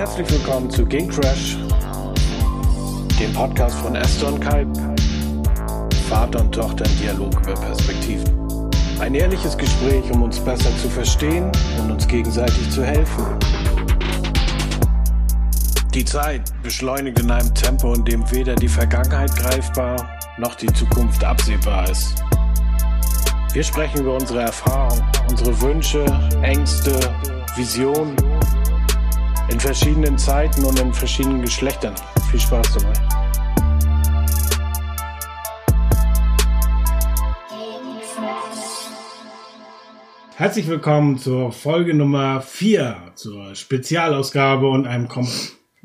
herzlich willkommen zu Game Crash, dem Podcast von Esther und Kalb. Vater und Tochter im Dialog über Perspektiven. Ein ehrliches Gespräch, um uns besser zu verstehen und uns gegenseitig zu helfen. Die Zeit beschleunigt in einem Tempo, in dem weder die Vergangenheit greifbar noch die Zukunft absehbar ist. Wir sprechen über unsere Erfahrungen, unsere Wünsche, Ängste, Visionen in verschiedenen Zeiten und in verschiedenen Geschlechtern. Viel Spaß dabei. Herzlich willkommen zur Folge Nummer 4, zur Spezialausgabe und einem Kom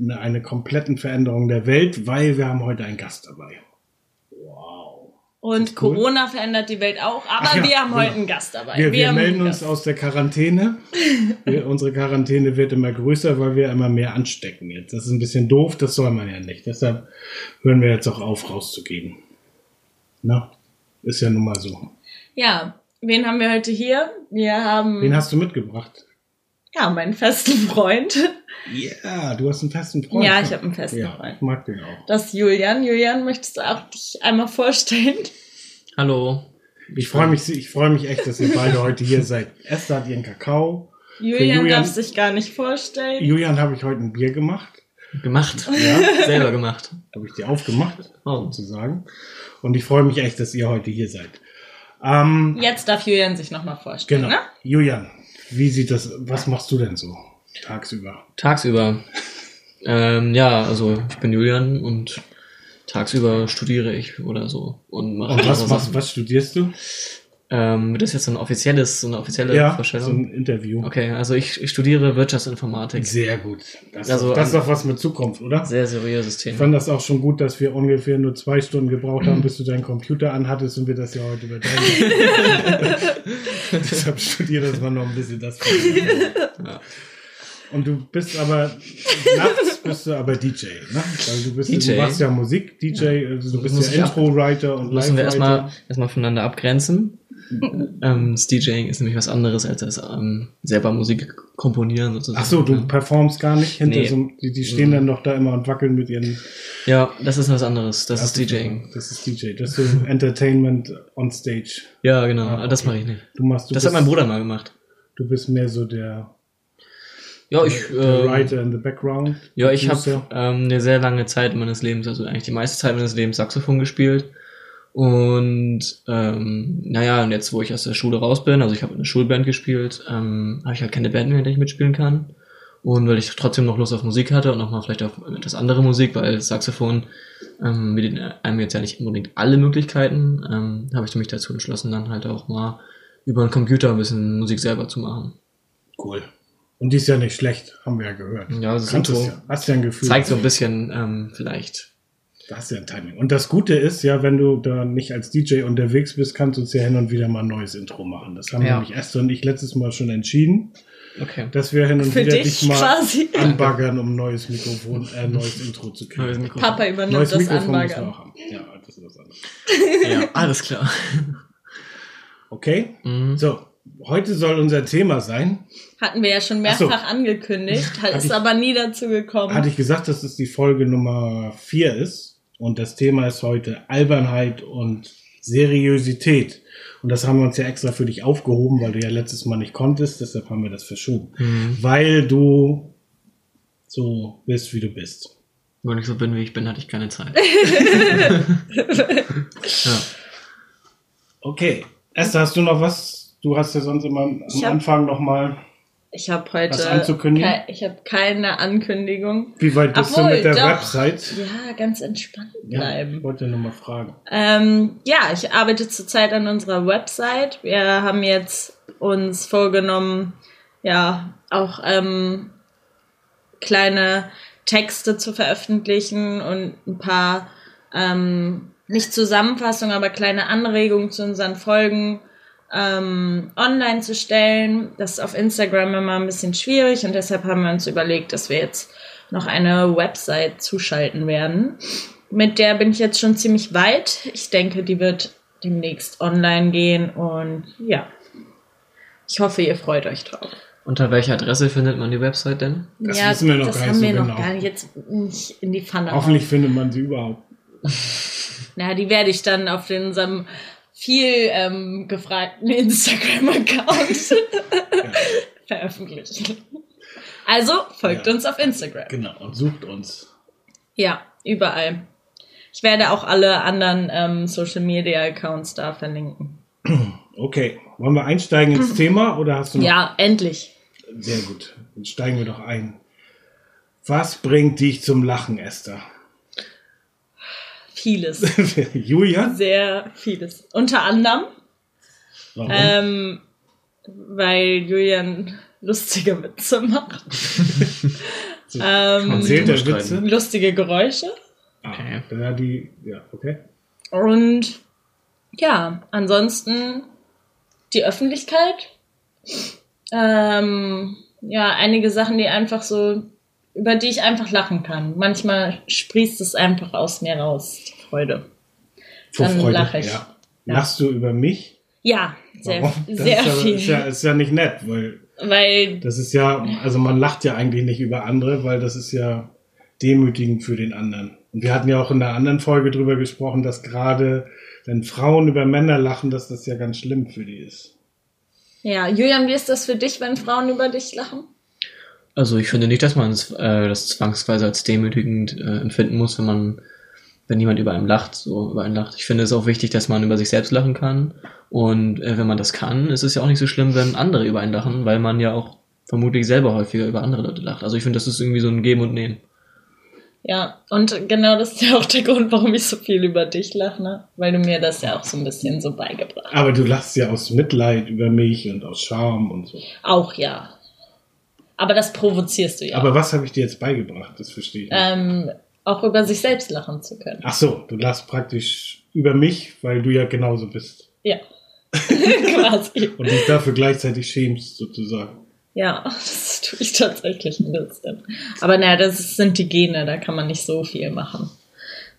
eine kompletten Veränderung der Welt, weil wir haben heute einen Gast dabei. Und cool. Corona verändert die Welt auch, aber ja, wir haben heute einen Gast dabei. Wir, wir, wir melden uns aus der Quarantäne. wir, unsere Quarantäne wird immer größer, weil wir immer mehr anstecken jetzt. Das ist ein bisschen doof, das soll man ja nicht. Deshalb hören wir jetzt auch auf, rauszugehen. Na, ist ja nun mal so. Ja, wen haben wir heute hier? Wir haben. Wen hast du mitgebracht? Ja, meinen festen Freund. Ja, du hast einen festen Freund. Ja, ich habe einen festen ja, Freund. Ich mag den auch. Das ist Julian. Julian, möchtest du auch dich einmal vorstellen? Hallo. Ich freue mich, ich freue mich echt, dass ihr beide heute hier seid. Esther hat ihren Kakao. Julian, Julian darf sich gar nicht vorstellen. Julian habe ich heute ein Bier gemacht. Gemacht? Ja. Selber gemacht. Habe ich dir aufgemacht, oh. sozusagen. Und ich freue mich echt, dass ihr heute hier seid. Ähm, Jetzt darf Julian sich nochmal vorstellen. Genau. Ne? Julian, wie sieht das, was machst du denn so tagsüber? Tagsüber. Ähm, ja, also ich bin Julian und tagsüber studiere ich oder so. Und, mache und was, was, was studierst du? Ähm, das ist jetzt so ein offizielles, so eine offizielle ja, Vorstellung. so ein Interview. Okay, also ich, ich studiere Wirtschaftsinformatik. Sehr gut. Das, also, das ist doch was mit Zukunft, oder? Sehr seriöses Thema. Ich fand das auch schon gut, dass wir ungefähr nur zwei Stunden gebraucht haben, bis du deinen Computer anhattest und wir das ja heute übertragen. Deshalb studiere das mal noch ein bisschen das. ja. Und du bist aber, nachts bist du aber DJ, ne? Also du, bist, DJ. du machst ja Musik, DJ, ja. Also du bist ja Intro-Writer und Live-Writer. Müssen wir erstmal, erstmal voneinander abgrenzen. ähm, das DJing ist nämlich was anderes als das ähm, selber Musik komponieren sozusagen. Ach so, du performst gar nicht hinter nee. so, die, die stehen dann noch da immer und wackeln mit ihren. Ja, das ist was anderes. Das, das ist DJing. Das ist DJ. Das ist so Entertainment on Stage. Ja, genau. Ah, okay. Das mache ich nicht. Du machst. Du das bist, hat mein Bruder mal gemacht. Du bist mehr so der. Ja, ich. Der ähm, Writer in the background. Ja, ich habe ähm, eine sehr lange Zeit meines Lebens, also eigentlich die meiste Zeit meines Lebens Saxophon gespielt. Und ähm, naja, und jetzt, wo ich aus der Schule raus bin, also ich habe eine Schulband gespielt, ähm, habe ich halt keine Band mehr, in der ich mitspielen kann. Und weil ich trotzdem noch Lust auf Musik hatte und nochmal vielleicht auf etwas andere Musik, weil Saxophon ähm, mit einem jetzt ja nicht unbedingt alle Möglichkeiten, ähm, habe ich mich dazu entschlossen, dann halt auch mal über einen Computer ein bisschen Musik selber zu machen. Cool. Und die ist ja nicht schlecht, haben wir ja gehört. Ja, das ist so, ja. Hast ja ein Gefühl. Zeigt so ein bisschen ähm, vielleicht da hast du ja ein Timing. Und das Gute ist ja, wenn du da nicht als DJ unterwegs bist, kannst du uns ja hin und wieder mal ein neues Intro machen. Das haben ja. nämlich Esther und ich letztes Mal schon entschieden. Okay. Dass wir hin und Für wieder dich, dich mal quasi. anbaggern, um ein neues Mikrofon, äh, neues Intro zu kriegen. Papa übernimmt neues das Mikrofon Anbaggern. Auch haben. Ja, das ist was anderes. ja, alles klar. Okay. Mhm. So, heute soll unser Thema sein. Hatten wir ja schon mehrfach so. angekündigt, ist ich, aber nie dazu gekommen. Hatte ich gesagt, dass es die Folge Nummer 4 ist? Und das Thema ist heute Albernheit und Seriosität. Und das haben wir uns ja extra für dich aufgehoben, weil du ja letztes Mal nicht konntest, deshalb haben wir das verschoben. Mhm. Weil du so bist, wie du bist. Wenn ich so bin, wie ich bin, hatte ich keine Zeit. ja. Okay. Esther, hast du noch was? Du hast ja sonst immer am Anfang noch mal ich habe heute Ke ich habe keine Ankündigung. Wie weit bist Obwohl, du mit der doch, Website? Ja, ganz entspannt bleiben. Ja, ich wollte nur mal fragen. Ähm, ja, ich arbeite zurzeit an unserer Website. Wir haben jetzt uns vorgenommen, ja, auch ähm, kleine Texte zu veröffentlichen und ein paar ähm, nicht Zusammenfassungen, aber kleine Anregungen zu unseren Folgen ähm, online zu stellen. Das ist auf Instagram immer ein bisschen schwierig und deshalb haben wir uns überlegt, dass wir jetzt noch eine Website zuschalten werden. Mit der bin ich jetzt schon ziemlich weit. Ich denke, die wird demnächst online gehen und ja, ich hoffe, ihr freut euch drauf. Unter welcher Adresse findet man die Website denn? Das ja, wissen wir noch das gar nicht haben so wir noch genau. gar nicht jetzt nicht in die Pfanne. Hoffentlich findet man sie überhaupt. Na, die werde ich dann auf den, unserem viel ähm, gefragten Instagram-Account veröffentlichen. Also folgt Ja. uns auf Instagram. Genau, und sucht uns. Ja, überall. Ich werde auch alle anderen ähm, Social Media Accounts da verlinken. Okay, wollen wir einsteigen ins Thema oder hast du noch? Ja, endlich. Sehr gut, dann steigen wir doch ein. Was bringt dich zum Lachen, Esther? Vieles. Julia? Sehr vieles. Unter anderem, Warum? ähm, weil Julian lustige Witze macht. ähm, Zählt der. Witze? lustige Geräusche. Ah, Okay. ja, die, ja, okay. Und ja, ansonsten die Öffentlichkeit. Ähm, ja, einige Sachen, die einfach so, über die ich einfach lachen kann. Manchmal sprießt es einfach aus mir raus, Freude. Vor Dann Freude. lache ich. Ja. Lachst du über mich? Ja, sehr, Warum? Das sehr ist, ja, viel. Ist ja, ist ja nicht nett, weil Weil, das ist ja, also man lacht ja eigentlich nicht über andere, weil das ist ja demütigend für den anderen. Und wir hatten ja auch in einer anderen Folge drüber gesprochen, dass gerade wenn Frauen über Männer lachen, dass das ja ganz schlimm für die ist. ja, Julian, wie ist das für dich, wenn Frauen über dich lachen? Also ich finde nicht, dass man es, äh, das zwangsweise als demütigend äh, empfinden muss, wenn man, wenn jemand über einen lacht, so über einen lacht. Ich finde es auch wichtig, dass man über sich selbst lachen kann. Und äh, wenn man das kann, ist es ja auch nicht so schlimm, wenn andere über einen lachen, weil man ja auch vermutlich selber häufiger über andere Leute lacht. Also ich finde, das ist irgendwie so ein Geben und Nehmen. Ja, und genau das ist ja auch der Grund, warum ich so viel über dich lache, ne? Weil du mir das ja auch so ein bisschen so beigebracht hast. Aber du lachst ja aus Mitleid über mich und aus Scham und so. Auch ja. Aber das provozierst du ja. Aber was habe ich dir jetzt beigebracht? Das verstehe ich nicht. ähm, auch über sich selbst lachen zu können. Ach so, du lachst praktisch über mich, weil du ja genauso bist. Ja. Quasi. Und dich dafür gleichzeitig schämst, sozusagen. Ja, das tue ich tatsächlich ein bisschen. Aber naja, das sind die Gene, da kann man nicht so viel machen.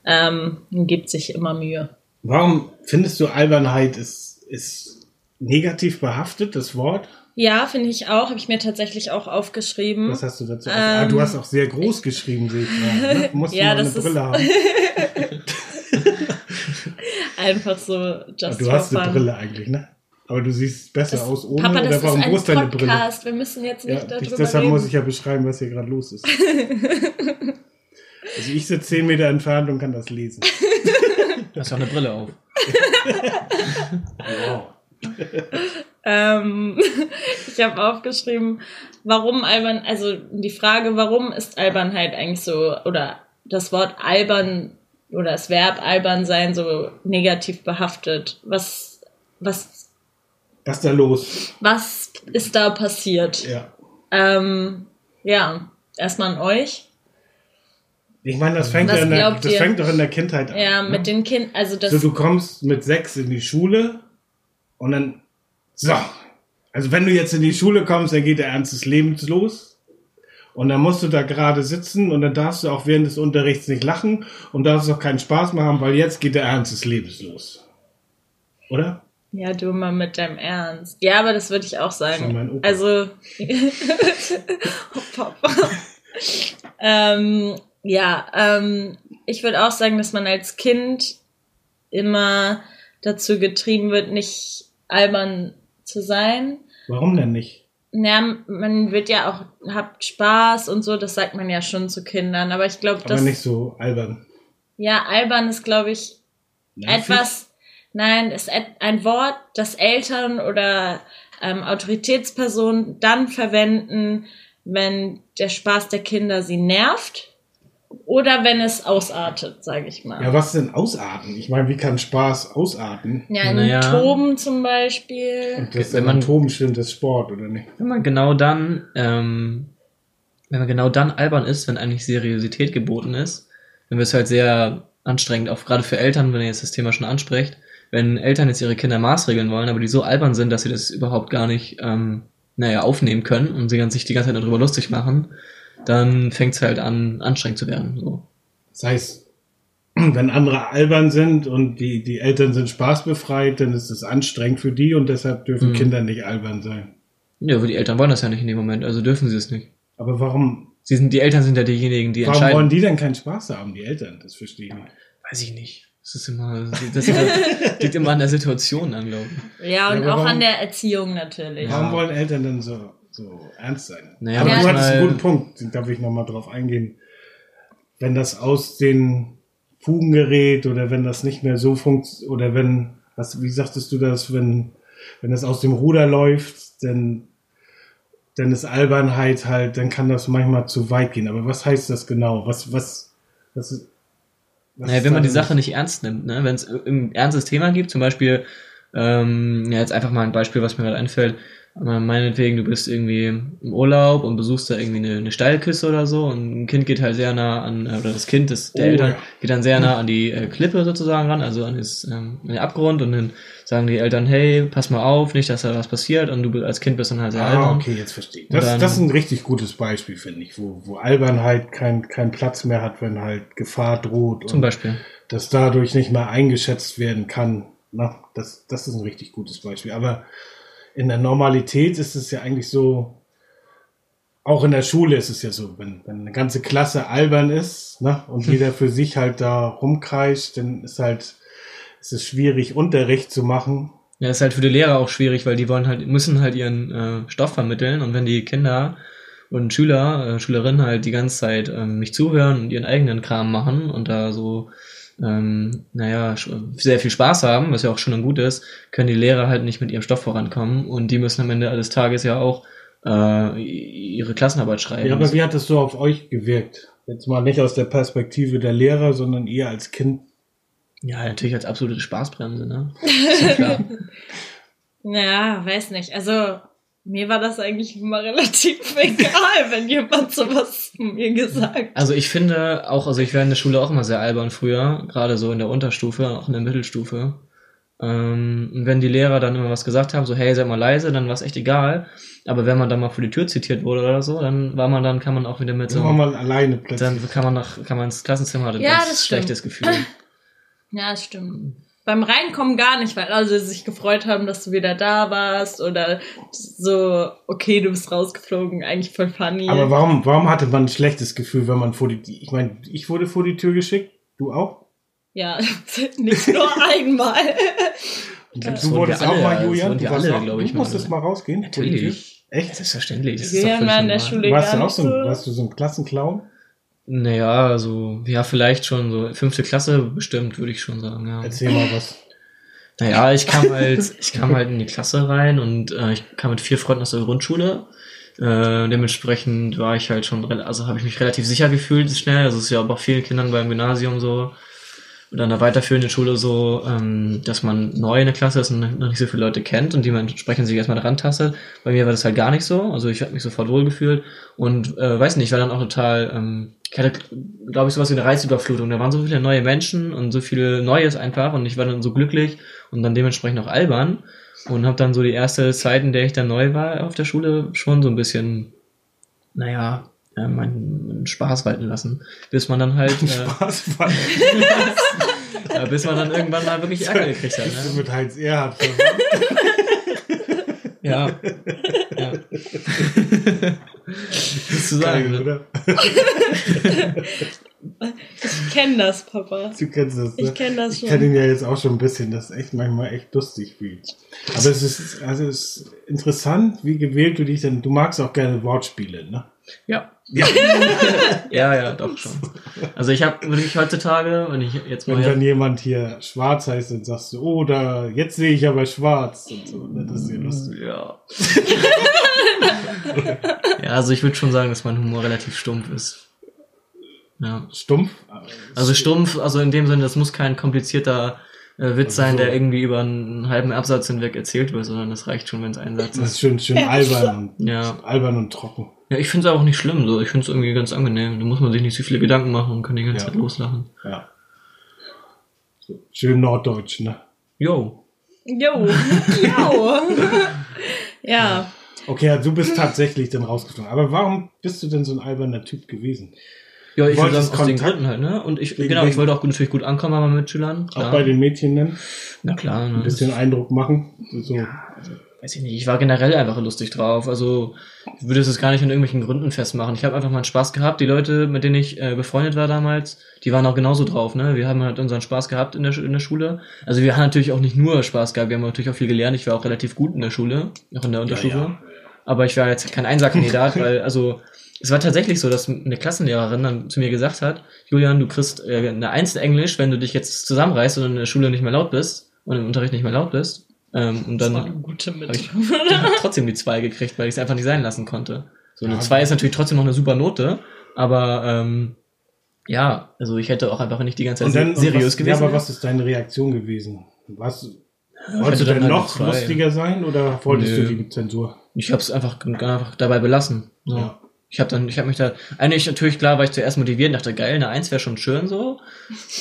Ähm, man gibt sich immer Mühe. Warum findest du Albernheit ist, ist negativ behaftet, das Wort? Ja, finde ich auch. Habe ich mir tatsächlich auch aufgeschrieben. Was hast du dazu? Ähm, ah, du hast auch sehr groß geschrieben, sehe ich gerade. Ne? Du musst Ja, mal eine Brille haben. Einfach so Aber just du for hast eine fun. Brille eigentlich, ne? Aber du siehst besser Das, aus ohne Papa, das oder warum ist ein ist deine Brille? Podcast. Wir müssen jetzt Ja, nicht darüber deshalb reden. muss ich ja beschreiben, was hier gerade los ist. also ich sitze 10 Meter entfernt und kann das lesen. Du hast ja auch eine Brille auf. Wow. Ähm, ich habe aufgeschrieben, warum albern, also die Frage, warum ist Albernheit eigentlich so, oder das Wort albern oder das Verb albern sein so negativ behaftet? Was, was, Was ist da los? was ist da passiert? Ja. Ähm, ja, erstmal an euch. Ich meine, das fängt, ja in der, das ihr? fängt doch in der Kindheit an. Ja, ne? mit den Kindern, also das, So, du kommst mit sechs in die Schule und dann, so, also wenn du jetzt in die Schule kommst, dann geht der Ernst des Lebens los. Und dann musst du da gerade sitzen und dann darfst du auch während des Unterrichts nicht lachen und darfst auch keinen Spaß haben, weil jetzt geht der Ernst des Lebens los. Oder? ja, du mal mit deinem Ernst. Ja, aber das würde ich auch Das war mein sagen. Opa. Also, oh, Papa. ähm, ja, ähm, ich würde auch sagen, dass man als Kind immer dazu getrieben wird, nicht albern zu sein. Warum denn nicht? Ja, man wird ja auch, habt Spaß und so, das sagt man ja schon zu Kindern, aber ich glaube, Aber dass, nicht so albern. ja, albern ist, glaube ich, Nervig? etwas, nein, ist ein Wort, das Eltern oder ähm, Autoritätspersonen dann verwenden, wenn der Spaß der Kinder sie nervt oder wenn es ausartet, sage ich mal. Ja, was denn ausarten? Ich meine, wie kann Spaß ausarten? Ja, ein Naja. Toben zum Beispiel. Und das, Wenn man- Toben stimmt, das Sport, oder nicht? Wenn man genau dann, ähm, wenn man genau dann albern ist, wenn eigentlich Seriosität geboten ist, dann wird es halt sehr anstrengend, auch gerade für Eltern, wenn ihr jetzt das Thema schon ansprecht, wenn Eltern jetzt ihre Kinder maßregeln wollen, aber die so albern sind, dass sie das überhaupt gar nicht, ähm, naja, aufnehmen können und sie ganz- sich die ganze Zeit darüber lustig machen, dann fängt es halt an, anstrengend zu werden. So. Das heißt, wenn andere albern sind und die, die Eltern sind spaßbefreit, dann ist es anstrengend für die und deshalb dürfen Mhm. Kinder nicht albern sein. Ja, aber die Eltern wollen das ja nicht in dem Moment, also dürfen sie es nicht. Aber warum, Sie sind, die Eltern sind ja diejenigen, die warum entscheiden. wollen die denn keinen Spaß haben, die Eltern? Das verstehe ich nicht. Weiß ich nicht. Das ist immer, das liegt immer an der Situation an, glaube ich. Ja, und Ja, auch warum- an der Erziehung natürlich. Warum wollen Eltern denn so, so ernst sein? Naja, Aber du hattest einen guten Punkt, da darf ich nochmal drauf eingehen. Wenn das aus den Fugen gerät oder wenn das nicht mehr so funktioniert, oder wenn, was, wie sagtest du das, wenn, wenn das aus dem Ruder läuft, dann, dann ist Albernheit halt, dann kann das manchmal zu weit gehen. Aber was heißt das genau? Was, was, was, was Naja, wenn man die Sache nicht ernst nimmt, ne? wenn es ein ernstes Thema gibt, zum Beispiel, ähm, ja, jetzt einfach mal ein Beispiel, was mir gerade einfällt, meinetwegen, du bist irgendwie im Urlaub und besuchst da irgendwie eine, eine Steilküste oder so und ein Kind geht halt sehr nah an, äh, oder das Kind des, der Oh, Eltern ja. geht dann sehr nah an die äh, Klippe sozusagen ran, also an, das, ähm, an den Abgrund und dann sagen die Eltern, hey, pass mal auf, nicht, dass da was passiert und du als Kind bist dann halt sehr Ah, albern. okay, jetzt verstehe ich. Das, dann- das ist ein richtig gutes Beispiel, finde ich, wo, wo Albernheit keinen keinen Platz mehr hat, wenn halt Gefahr droht Zum Beispiel. das dadurch nicht mehr eingeschätzt werden kann. Na, das, das ist ein richtig gutes Beispiel. Aber in der Normalität ist es ja eigentlich so, auch in der Schule ist es ja so, wenn, wenn eine ganze Klasse albern ist ne, und jeder für sich halt da rumkreischt, dann ist halt ist es schwierig, Unterricht zu machen. Ja, ist halt für die Lehrer auch schwierig, weil die wollen halt, müssen halt ihren äh, Stoff vermitteln und wenn die Kinder und Schüler, äh, Schülerinnen halt die ganze Zeit ähm, nicht zuhören und ihren eigenen Kram machen und da so, ähm, naja, sehr viel Spaß haben, was ja auch schon und gut ist, können die Lehrer halt nicht mit ihrem Stoff vorankommen und die müssen am Ende des Tages ja auch äh, ihre Klassenarbeit schreiben. Ja, aber wie hat das so auf euch gewirkt? Jetzt mal nicht aus der Perspektive der Lehrer, sondern eher als Kind. ja, natürlich als absolute Spaßbremse, ne? Ist ja klar. Ja, weiß nicht. Also, mir war das eigentlich immer relativ egal, wenn jemand sowas mir gesagt hat. Also ich finde auch, also ich war in der Schule auch immer sehr albern früher, gerade so in der Unterstufe, auch in der Mittelstufe. Ähm, und wenn die Lehrer dann immer was gesagt haben, so hey, sei mal leise, dann war es echt egal. Aber wenn man dann mal vor die Tür zitiert wurde oder so, dann war man dann, kann man auch wieder mit So so, war mal alleine plötzlich. dann kann man nach, kann man ins Klassenzimmer, hat ein Ja, ganz das stimmt. schlechtes Gefühl. Ja, das stimmt. Beim Reinkommen gar nicht, weil alle sich gefreut haben, dass du wieder da warst oder so, okay, du bist rausgeflogen, eigentlich voll funny. Aber warum, warum hatte man ein schlechtes Gefühl, wenn man vor die, ich meine, ich wurde vor die Tür geschickt, du auch? ja, nicht nur einmal. Das du wurden wurdest wir auch alle, mal, das Julian. Du, alle, auch, ich, du musstest mal. mal rausgehen. Natürlich. Echt? Selbstverständlich. Das ist Wir doch in der. Schule Warst du auch so. ein- warst du so ein Klassenclown? Naja, also, ja, vielleicht schon so fünfte Klasse bestimmt, würde ich schon sagen, ja. Erzähl mal was. Naja, ich kam halt, ich kam halt in die Klasse rein und äh, ich kam mit vier Freunden aus der Grundschule. Äh, dementsprechend war ich halt schon, also habe ich mich relativ sicher gefühlt schnell. Also es ist ja auch bei vielen Kindern beim Gymnasium so oder in der weiterführenden Schule so, ähm, dass man neu in der Klasse ist und noch nicht so viele Leute kennt und die man entsprechend sich erstmal dran tastet. Bei mir war das halt gar nicht so. Also ich habe mich sofort wohl gefühlt und äh, weiß nicht, ich war dann auch total, ähm, ich hatte, glaube ich, sowas wie eine Reizüberflutung. Da waren so viele neue Menschen und so viel Neues einfach und ich war dann so glücklich und dann dementsprechend auch albern und habe dann so die erste Zeit, in der ich dann neu war auf der Schule, schon so ein bisschen, naja, äh, meinen, meinen Spaß walten lassen, bis man dann halt, äh, Was war ja, bis man dann irgendwann mal wirklich Ärger gekriegt hat. Ne? mit Heinz Erhardt? Ja. ja. das ist zu sagen, Geil, ne? oder? Ich kenne das, Papa. Du kennst das, ne? Ich kenne das Ich kenne schon. ihn ja jetzt auch schon ein bisschen, das ist echt manchmal echt lustig wie. Aber es ist, also es ist interessant, wie gewählt du dich denn, du magst auch gerne Wortspiele, ne? Ja. Ja. Ja, ja, doch schon. Also ich habe wirklich heutzutage, wenn ich jetzt Wenn mal dann jemand hier schwarz heißt, dann sagst du, oh, da, jetzt sehe ich aber schwarz und so, ne? Das ist ja lustig. Ja. ja, also ich würde schon sagen, dass mein Humor relativ stumpf ist. Ja. Stumpf? Also stumpf, also in dem Sinne, das muss kein komplizierter äh, Witz Also sein, so. der irgendwie über einen halben Absatz hinweg erzählt wird, sondern das reicht schon, wenn es ein Satz Das ist. ist schön, schön albern und, Ja. albern und trocken. Ja, ich finde es auch nicht schlimm, so. Ich finde es irgendwie ganz angenehm. Da muss man sich nicht so viele Gedanken machen und kann die ganze Ja. Zeit loslachen. Ja. So, schön norddeutsch, ne? Yo. Jo. Jo. ja. Okay, ja, du bist tatsächlich dann rausgeflogen. Aber warum bist du denn so ein alberner Typ gewesen? Ja, ich sagen, aus den Kontakt- Gründen halt, ne? Und ich, genau, ich wollte auch natürlich gut ankommen bei meinen Mitschülern. Auch klar. bei den Mädchen nennen? Na klar, ne? Ein bisschen Eindruck machen? So weiß ich nicht, ich war generell einfach lustig drauf. Also ich würde es gar nicht an irgendwelchen Gründen festmachen. Ich habe einfach mal Spaß gehabt. Die Leute, mit denen ich äh, befreundet war damals, die waren auch genauso drauf. Ne? Wir haben halt unseren Spaß gehabt in der, in der Schule. Also wir haben natürlich auch nicht nur Spaß gehabt, wir haben natürlich auch viel gelernt. Ich war auch relativ gut in der Schule, auch in der Unterstufe. Ja, ja. Aber ich war jetzt kein Einserkandidat, weil also es war tatsächlich so, dass eine Klassenlehrerin dann zu mir gesagt hat, Julian, du kriegst äh, eine Eins in Englisch, wenn du dich jetzt zusammenreißt und in der Schule nicht mehr laut bist und im Unterricht nicht mehr laut bist. Ähm, und Das dann war eine gute habe ich trotzdem die zwei gekriegt, weil ich es einfach nicht sein lassen konnte. So eine Ja. zwei ist natürlich trotzdem noch eine super Note, aber ähm, ja, also ich hätte auch einfach nicht die ganze Zeit dann, seriös was, gewesen. Ja, aber was ist deine Reaktion gewesen? Was, wolltest du dann denn halt noch lustiger sein oder wolltest Nö. du die Zensur? Ich habe es einfach, einfach dabei belassen. So. Ja. Ich habe dann, ich habe mich da, eigentlich natürlich klar, war ich zuerst motiviert, dachte geil, eine Eins wäre schon schön so,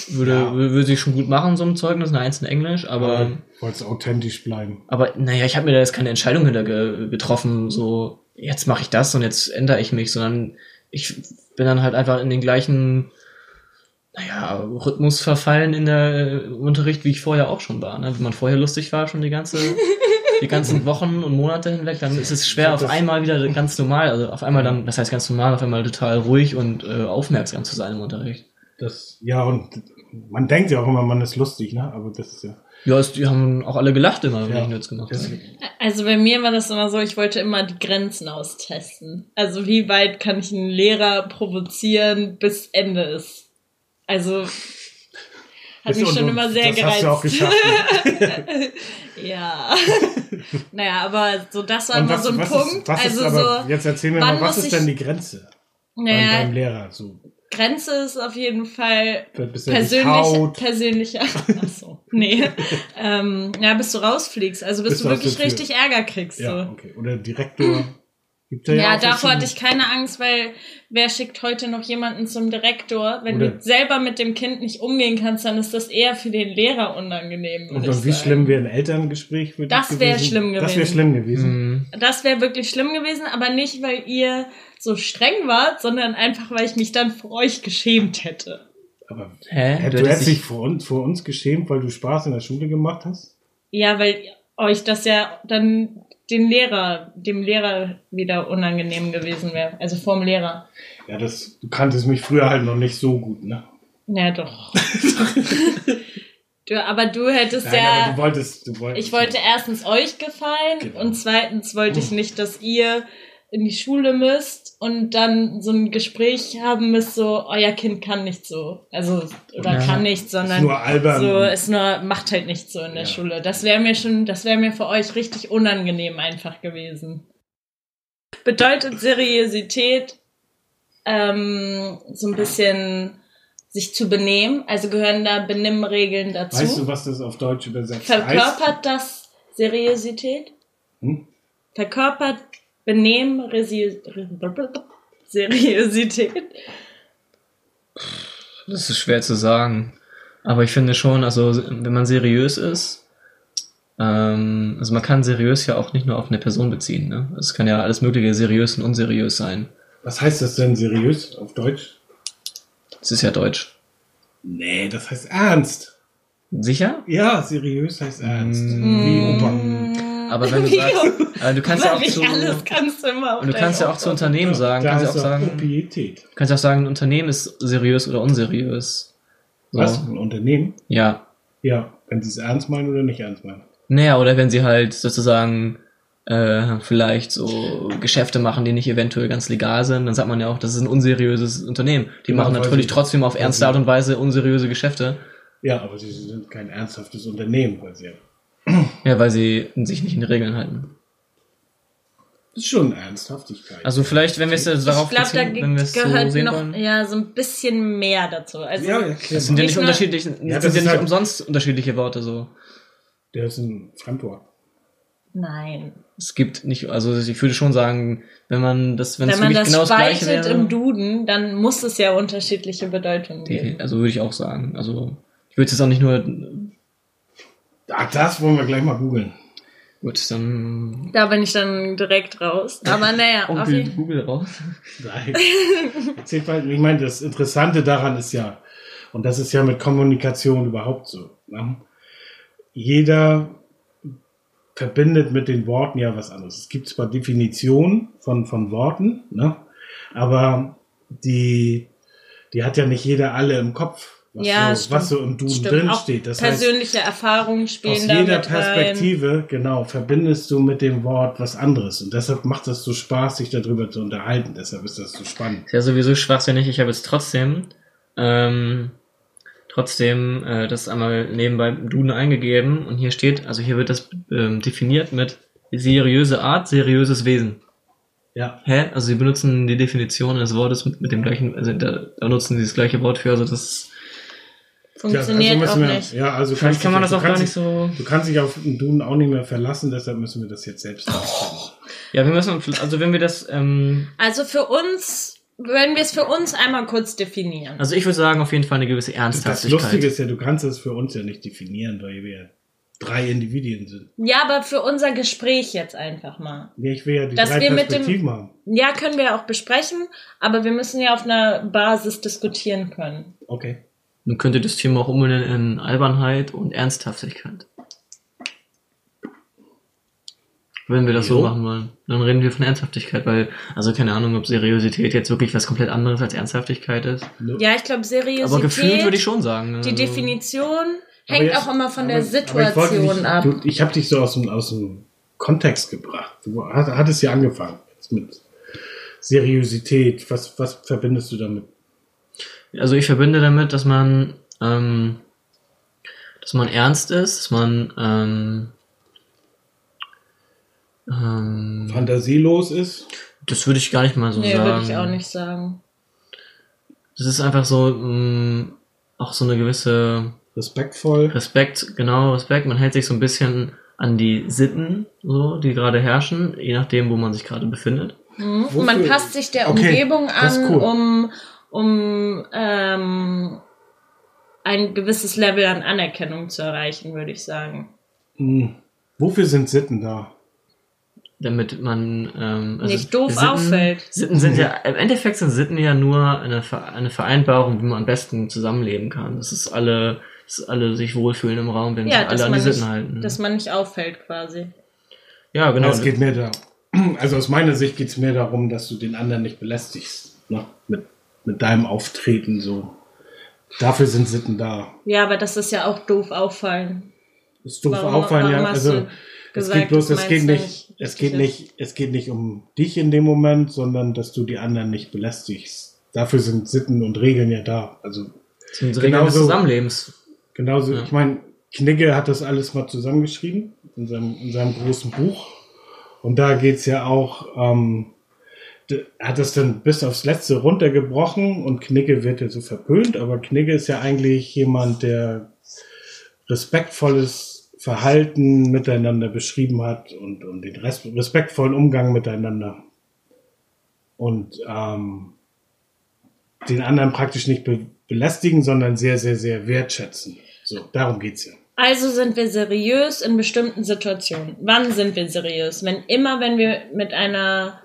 würde, Ja. würde, sich schon gut machen so ein Zeugnis, eine Eins in Englisch, aber Aber wolltest authentisch bleiben. Aber naja, ich habe mir da jetzt keine Entscheidung hinter ge getroffen, so jetzt mache ich das und jetzt ändere ich mich, sondern ich bin dann halt einfach in den gleichen, naja, Rhythmus verfallen in der äh, Unterricht, wie ich vorher auch schon war. Ne? Wenn man vorher lustig war, schon die ganze, die ganzen Wochen und Monate hinweg, dann ist es schwer, auf einmal wieder ganz normal, also auf einmal dann, das heißt ganz normal, auf einmal total ruhig und äh, aufmerksam zu sein im Unterricht. Das, ja, und man denkt ja auch immer, man ist lustig, ne? Aber das ist ja. Ja, es, die haben auch alle gelacht immer, wenn Ja. ich Witz gemacht habe. Also bei mir war das immer so, ich wollte immer die Grenzen austesten. Also wie weit kann ich einen Lehrer provozieren, bis Ende ist. Also hat mich schon immer sehr das gereizt. hast du auch geschafft. ja. naja, aber so das war immer so ein Punkt. Ist, was also ist aber, so, jetzt erzähl mir mal, was ist denn die Grenze naja, beim Lehrer? So, Grenze ist auf jeden Fall er persönlich, persönlicher. Ach so, nee. ähm, ja, bis du rausfliegst. Also bis, Bis du du wirklich richtig Ärger kriegst. Ja, so. okay. Oder Direktor. Gibt ja, Ja, davor hatte ich keine Angst, weil wer schickt heute noch jemanden zum Direktor? Wenn Oder- du selber mit dem Kind nicht umgehen kannst, dann ist das eher für den Lehrer unangenehm. Und dann, wie sagen. schlimm wäre ein Elterngespräch für dich Das wär gewesen? schlimm Das wäre gewesen. schlimm gewesen. Mhm. Das wäre wirklich schlimm gewesen, aber nicht, weil ihr so streng wart, sondern einfach, weil ich mich dann für euch geschämt hätte. Aber Hä? Du du hättest dich vor uns, vor uns geschämt, weil du Spaß in der Schule gemacht hast? Ja, weil euch das ja dann den Lehrer, dem Lehrer wieder unangenehm gewesen wäre. Also vorm Lehrer. Ja, das, du kanntest mich früher halt noch nicht so gut, ne? Ja, doch. du, aber du hättest Nein, ja. aber du wolltest, du wolltest. Ich wollte erstens euch gefallen Genau. und zweitens wollte ich nicht, dass ihr in die Schule müsst und dann so ein Gespräch haben müsst, so, euer Kind kann nicht so. Also, oder Ja. kann nicht, ist sondern nur albern. so, ist nur, macht halt nicht so in der Ja. Schule. Das wäre mir schon, das wäre mir für euch richtig unangenehm einfach gewesen. Bedeutet Seriosität, ähm, so ein bisschen sich zu benehmen, also gehören da Benimmregeln dazu. weißt du, was das auf Deutsch übersetzt heißt? Verkörpert das Seriosität? Hm? Verkörpert Benehmen Resi Seriosität? Das ist schwer zu sagen. Aber ich finde schon, also wenn man seriös ist, ähm, also man kann seriös ja auch nicht nur auf eine Person beziehen. Ne? Es kann ja alles Mögliche seriös und unseriös sein. Was heißt das denn seriös auf Deutsch? Das ist ja Deutsch. Nee, das heißt ernst. Sicher? Ja, seriös heißt ernst. Mm. Wie Opa. Aber wenn du sagst, aber du kannst ja auch zu, alles kannst du und du kannst ja auch zu Unternehmen sagen, kannst ja auch sagen, Pietät. kannst ja auch sagen, ein Unternehmen ist seriös oder unseriös. So. Was? Ein Unternehmen? Ja. Ja, wenn sie es ernst meinen oder nicht ernst meinen. Naja, oder wenn sie halt sozusagen äh, vielleicht so Geschäfte machen, die nicht eventuell ganz legal sind, dann sagt man ja auch, das ist ein unseriöses Unternehmen. Die Genau, machen natürlich sie- trotzdem auf ernste Art und Weise unseriöse Geschäfte. Ja, aber sie sind kein ernsthaftes Unternehmen, weil sie ja. Ja, weil sie sich nicht in die Regeln halten. Das ist schon Ernsthaftigkeit. Also vielleicht, wenn wir es jetzt darauf Ich glaube, da beziehen, wenn wir es so gehört sehen noch wollen. ja so ein bisschen mehr dazu. Also ja, erklär Das sind ja Nicht unterschiedlich, Ja, das sind ja nicht halt- umsonst unterschiedliche Worte so. Der ist ein Fremdwort. nein. Es gibt nicht, also ich würde schon sagen, wenn man das, wenn, Wenn es man das genau das Gleiche wäre, im Duden, dann muss es ja unterschiedliche Bedeutungen geben. also würde ich auch sagen. Also ich würde es jetzt auch nicht nur, Ach, das wollen wir gleich mal googeln. gut, dann Da bin ich dann direkt raus. Aber naja, auf jeden Google raus. Nein. Ich meine, das Interessante daran ist ja, und das ist ja mit Kommunikation überhaupt so, ne? jeder verbindet mit den Worten ja was anderes. Es gibt zwar Definitionen von, von Worten, ne? aber die, die hat ja nicht jeder alle im Kopf, was, Ja, so, was so im Duden Stimmt. drin steht. Das heißt, persönliche Erfahrungen spielen aus da jeder mit rein. Perspektive, genau, verbindest du mit dem Wort was anderes. Und deshalb macht das so Spaß, sich darüber zu unterhalten. Deshalb ist das so spannend. Ist ja sowieso schwachsinnig. Ich habe jetzt trotzdem, ähm, trotzdem äh, das einmal nebenbei im Duden eingegeben und hier steht, also hier wird das ähm, definiert mit seriöse Art, seriöses Wesen. Ja. Hä? Also sie benutzen die Definition des Wortes mit, mit dem gleichen, also da, da nutzen sie das gleiche Wort für, also das ist, Funktioniert ja, also auch wir, nicht. Ja, also vielleicht kann man das du auch gar kannst nicht so. dich- Du kannst dich auf den Duden auch nicht mehr verlassen, deshalb müssen wir das jetzt selbst rausfinden. Ja, wir müssen, also wenn wir das, ähm, Also für uns, wenn wir es für uns einmal kurz definieren. also ich würde sagen, auf jeden Fall eine gewisse Das Ernsthaftigkeit. Lustige ist ja, du kannst es für uns ja nicht definieren, weil wir drei Individuen sind. Ja, aber für unser Gespräch jetzt einfach mal. Nee, ich will ja die Dass drei wir mit dem- Perspektiven haben. Ja, können wir auch besprechen, aber wir müssen ja auf einer Basis diskutieren können. Okay. Man könnte das Thema auch umbenennen in Albernheit und Ernsthaftigkeit. Wenn wir das so Jo. machen wollen, dann reden wir von Ernsthaftigkeit, weil, also keine Ahnung, ob Seriosität jetzt wirklich was komplett anderes als Ernsthaftigkeit ist. Ne? Ja, ich glaube, Seriosität, Aber gefühlt würde ich schon sagen. die also- Definition hängt jetzt- auch immer von der aber- ich wollte Situation dich, ab. Du, ich habe dich so aus dem, aus dem Kontext gebracht. Du hat- hattest ja angefangen mit Seriosität. Was, was verbindest du damit? Also ich verbinde damit, dass man, ähm, dass man ernst ist, dass man, ähm, ähm, Fantasielos ist? das würde ich gar nicht mal so nee, sagen. würde ich auch nicht sagen. Das ist einfach so, mh, auch so eine gewisse Respektvoll? Respekt, genau, Respekt. Man hält sich so ein bisschen an die Sitten, so, die gerade herrschen, je nachdem, wo man sich gerade befindet. Mhm. Man passt sich der Okay, Umgebung an, cool. um, um ähm, ein gewisses Level an Anerkennung zu erreichen, würde ich sagen. Hm. Wofür sind Sitten da? Damit man ähm, also Nicht doof auffällt. Sitten sind ja, im Endeffekt sind Sitten ja nur eine, eine Vereinbarung, wie man am besten zusammenleben kann. Das ist alle, dass alle sich wohlfühlen im Raum, wenn Ja, sich alle an die nicht, Sitten halten. dass man nicht auffällt quasi. ja, genau. Es geht mehr da. Also aus meiner Sicht geht es mehr darum, dass du den anderen nicht belästigst. Ne? Mit, mit deinem Auftreten so. Dafür sind Sitten da. Ja, aber das ist ja auch doof auffallen. Ist doof Warum- auffallen, ja. warum hast Also es gesagt, geht bloß, das es geht nicht, es geht nicht, es geht nicht um dich in dem Moment, sondern dass du die anderen nicht belästigst. Dafür sind Sitten und Regeln ja da. Also das sind Regeln des genauso- Zusammenlebens. Genauso, Ja. ich meine, Knigge hat das alles mal zusammengeschrieben in seinem, in seinem großen Buch. Und da geht's ja auch, ähm, hat das dann bis aufs Letzte runtergebrochen und Knigge wird ja so verpönt, aber Knigge ist ja eigentlich jemand, der respektvolles Verhalten miteinander beschrieben hat und, und den res respektvollen Umgang miteinander. Und ähm, den anderen praktisch nicht be belästigen, sondern sehr, sehr, sehr wertschätzen. So, darum geht's ja. Also sind wir seriös in bestimmten Situationen. Wann sind wir seriös? Wenn immer, wenn wir mit einer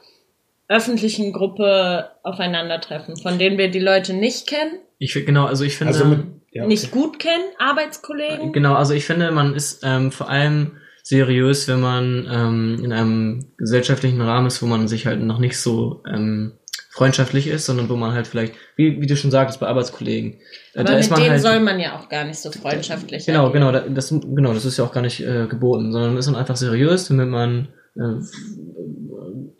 öffentlichen Gruppe aufeinandertreffen, von denen wir die Leute nicht kennen, Ich finde, genau, also ich finde, Also mit, ja, nicht okay. gut kennen, Arbeitskollegen. Genau, also ich finde, man ist ähm, vor allem seriös, wenn man ähm, in einem gesellschaftlichen Rahmen ist, wo man sich halt noch nicht so ähm, freundschaftlich ist, sondern wo man halt vielleicht, wie, wie du schon sagtest, bei Arbeitskollegen. äh, Aber mit denen halt, soll man ja auch gar nicht so freundschaftlich Genau, agieren. genau, da- das, genau, das ist ja auch gar nicht äh, geboten, sondern ist man einfach seriös, damit man äh,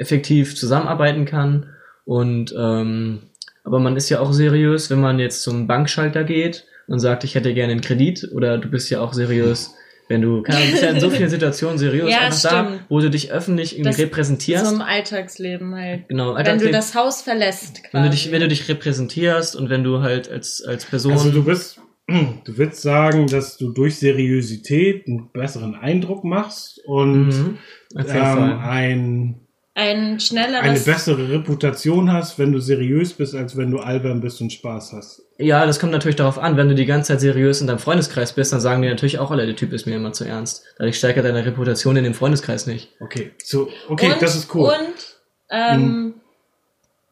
effektiv zusammenarbeiten kann. Und ähm, aber man ist ja auch seriös, wenn man jetzt zum Bankschalter geht und sagt, ich hätte gerne einen Kredit, oder du bist ja auch seriös, wenn du, keine Ahnung, du bist ja in so vielen Situationen seriös, Ja, einfach da, wo du dich öffentlich irgendwie Das- repräsentierst. So im Alltagsleben halt. genau, Wenn du Alltagsleben. das Haus verlässt, quasi. wenn du dich, wenn du dich repräsentierst und wenn du halt als, als Person. Also du bist, du willst sagen, dass du durch Seriosität einen besseren Eindruck machst und Mhm, ähm, ein, ein schnelleres eine bessere Reputation hast, wenn du seriös bist, als wenn du albern bist und Spaß hast. Ja, das kommt natürlich darauf an, wenn du die ganze Zeit seriös in deinem Freundeskreis bist, dann sagen die natürlich auch alle, der Typ ist mir immer zu ernst. Dadurch steigert deine Reputation in dem Freundeskreis nicht. Okay, so, okay, und, das ist cool. Und, ähm,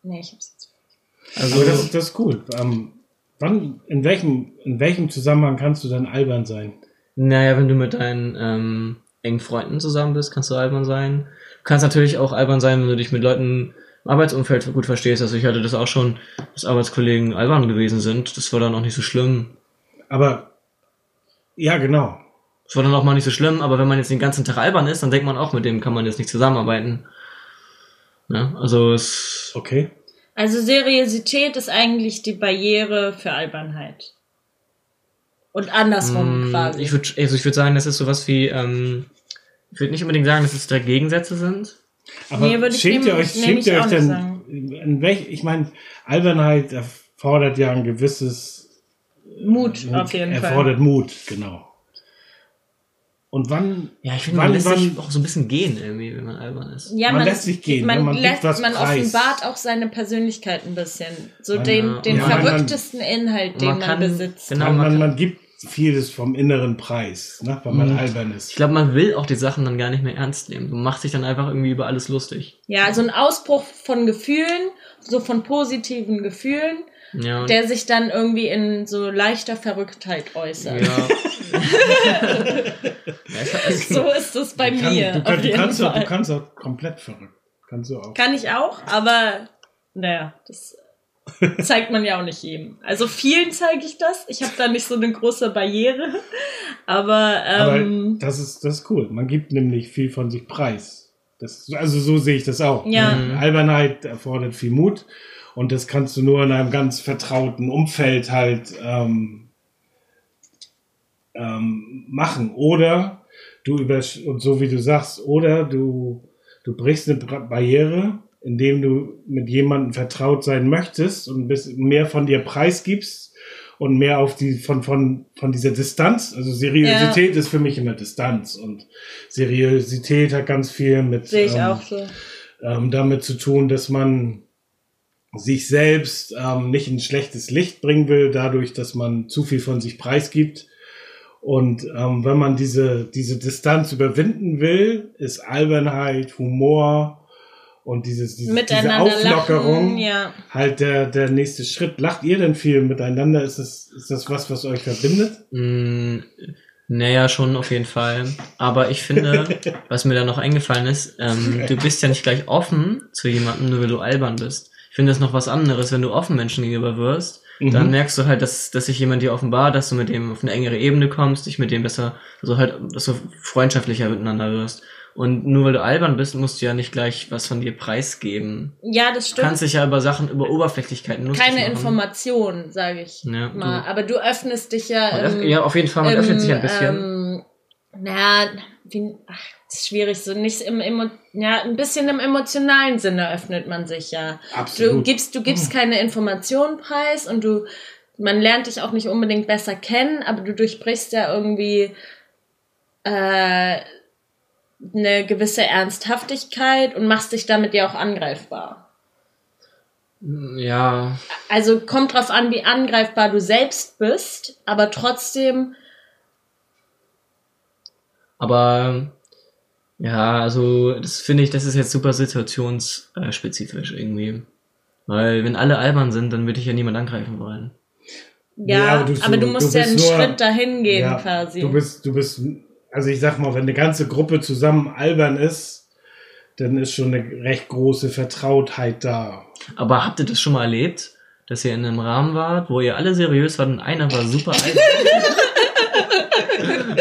nee, ich hab's jetzt. Also, Aber das ist, das ist cool. Ähm, wann, in welchem, in welchem Zusammenhang kannst du dann albern sein? naja, wenn du mit deinen, ähm, engen Freunden zusammen bist, kannst du albern sein. Du kannst natürlich auch albern sein, wenn du dich mit Leuten im Arbeitsumfeld gut verstehst. Also ich hatte das auch schon, dass Arbeitskollegen albern gewesen sind. Das war dann auch nicht so schlimm. Aber, ja, genau. Das war dann auch mal nicht so schlimm, aber wenn man jetzt den ganzen Tag albern ist, dann denkt man auch, mit dem kann man jetzt nicht zusammenarbeiten. Ne? Also es. Okay. Also Seriosität ist eigentlich die Barriere für Albernheit. Und andersrum Mm, quasi. Ich würde also ich würd sagen, das ist sowas wie, ähm, ich würde nicht unbedingt sagen, dass es drei Gegensätze sind. Aber Nee, würde ich schämt ihr euch, schämt ich ihr euch denn, sagen. in welch, ich meine, Albernheit erfordert ja ein gewisses, Mut auf jeden Fall. erfordert Mut, genau. Und wann, Ja, ich finde, man lässt wann, sich auch so ein bisschen gehen irgendwie, wenn man albern ist. Ja, Man lässt sich gehen, Man? Man lässt, was man offenbart auch seine Persönlichkeit ein bisschen. So Man- den, den ja, man- verrücktesten Inhalt, den man man, kann- besitzt. genau. man, man, man gibt vieles vom inneren Preis, ne, weil man Mhm. albern Ich ist. glaube, man will auch die Sachen dann gar nicht mehr ernst nehmen. Du machst dich dann einfach irgendwie über alles lustig. Ja, so ein Ausbruch von Gefühlen, so von positiven Gefühlen, Ja, der sich dann irgendwie in so leichter Verrücktheit äußert. ja. So ist es bei kann- mir. du, auf kann, du, jeden kannst auch, du kannst auch komplett verrückt. Kannst du auch. Kann ich auch, aber naja, das zeigt man ja auch nicht jedem. Also vielen zeige ich das. Ich habe da nicht so eine große Barriere, aber, Aber ähm, das ist, das ist cool. Man gibt nämlich viel von sich preis. Das, also so sehe ich das auch. Ja. Mhm. Albernheit erfordert viel Mut und das kannst du nur in einem ganz vertrauten Umfeld halt ähm, ähm, machen. Oder du über und so wie du sagst, oder du, du brichst eine Barriere, indem du mit jemandem vertraut sein möchtest und mehr von dir preisgibst und mehr auf die von von von dieser Distanz. Also Seriosität ist für mich immer Distanz und Seriosität hat ganz viel mit sehe ich ähm, auch so. ähm, damit zu tun, dass man sich selbst ähm, nicht in ein schlechtes Licht bringen will, dadurch, dass man zu viel von sich preisgibt. Und ähm, wenn man diese, diese Distanz überwinden will, ist Albernheit, Humor und dieses, diese, diese Auflockerung lachen, ja. halt der, der nächste Schritt. Lacht ihr denn viel miteinander? Ist das, ist das was, was euch verbindet? Mm, naja, schon auf jeden Fall. Aber ich finde, was mir da noch eingefallen ist, ähm, du bist ja nicht gleich offen zu jemandem, nur weil du albern bist. Ich finde das noch was anderes, wenn du offen Menschen gegenüber wirst. Dann Mhm. merkst du halt, dass, dass sich jemand dir offenbart, dass du mit dem auf eine engere Ebene kommst, dich mit dem besser, also halt, dass du freundschaftlicher miteinander wirst. Und nur weil du albern bist, musst du ja nicht gleich was von dir preisgeben. Ja, das Du stimmt. kannst dich ja über Sachen, über Oberflächlichkeiten lustig Keine machen. Information, sage ich Ja, mal. du- Aber du öffnest dich ja. Im- ja, auf jeden Fall, man im, öffnet sich ein bisschen. Ähm, naja, wie, ach, das ist schwierig, so nicht im Emo, ja, ein bisschen im emotionalen Sinne öffnet man sich ja. Du Absolut. gibst, du gibst keine Informationen preis und du, man lernt dich auch nicht unbedingt besser kennen, aber du durchbrichst ja irgendwie äh, eine gewisse Ernsthaftigkeit und machst dich damit ja auch angreifbar. Ja, Also kommt drauf an, wie angreifbar du selbst bist, aber trotzdem, Aber ja, also das finde ich, das ist jetzt super situationsspezifisch irgendwie. Weil wenn alle albern sind, dann würde ich ja niemand angreifen wollen. ja, Ja, aber aber du, du- musst du ja einen nur- Schritt dahin gehen Ja, quasi. Du bist, du bist, also ich sag mal, wenn eine ganze Gruppe zusammen albern ist, dann ist schon eine recht große Vertrautheit da. Aber habt ihr das schon mal erlebt, dass ihr in einem Rahmen wart, wo ihr alle seriös wart und einer war super albern?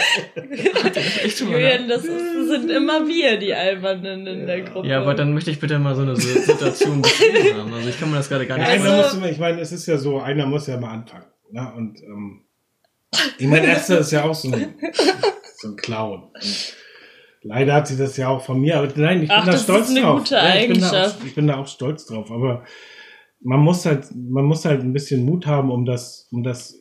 Julian, das ist, sind immer wir, die Albernen in der Gruppe. Ja, aber dann möchte ich bitte mal so eine Si- Situation beschrieben haben. Also ich kann mir das gerade gar nicht einer Also- muss, immer- ich meine, es ist ja so, einer muss ja mal anfangen. Ne? Und ähm, ich meine, Esther ist ja auch so ein, so ein Clown. Und leider hat sie das ja auch von mir, aber nein, ich bin Ach, da das stolz ist eine drauf. gute Ja, ich, bin da auch, ich bin da auch stolz drauf. Aber man muss halt, man muss halt ein bisschen Mut haben, um das, um das.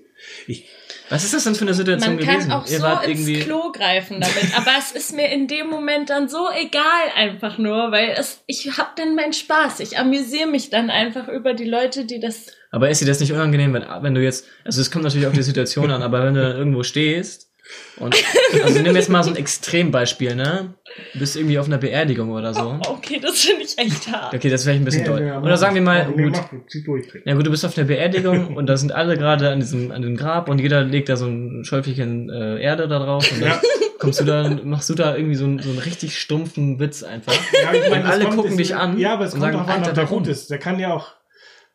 Ich, Was ist das denn für eine Situation Man kann gewesen? auch ihr so ins irgendwie. Klo greifen damit, aber es ist mir in dem Moment dann so egal einfach nur, weil es, ich hab dann meinen Spaß. Ich amüsiere mich dann einfach über die Leute, die das. Aber ist dir das nicht unangenehm, wenn, wenn du jetzt, also es kommt natürlich auf die Situation an, aber wenn du irgendwo stehst Und also nimm jetzt mal so ein Extrembeispiel, ne? Du bist irgendwie auf einer Beerdigung oder so. Okay, das finde ich echt hart. Okay, das wäre ein bisschen Nee, doll. nee, aber- Oder sagen wir mal, gut, ja gut, du bist auf einer Beerdigung und da sind alle gerade an diesem an dem Grab und jeder legt da so ein Schäufelchen äh, Erde da drauf und dann Ja. kommst du da machst du da irgendwie so einen, so einen richtig stumpfen Witz einfach. Ja, ich meine, Und alle gucken dich an Ja, aber es und kommt sagen, auch an, ob der gut ist. Der kann ja auch, der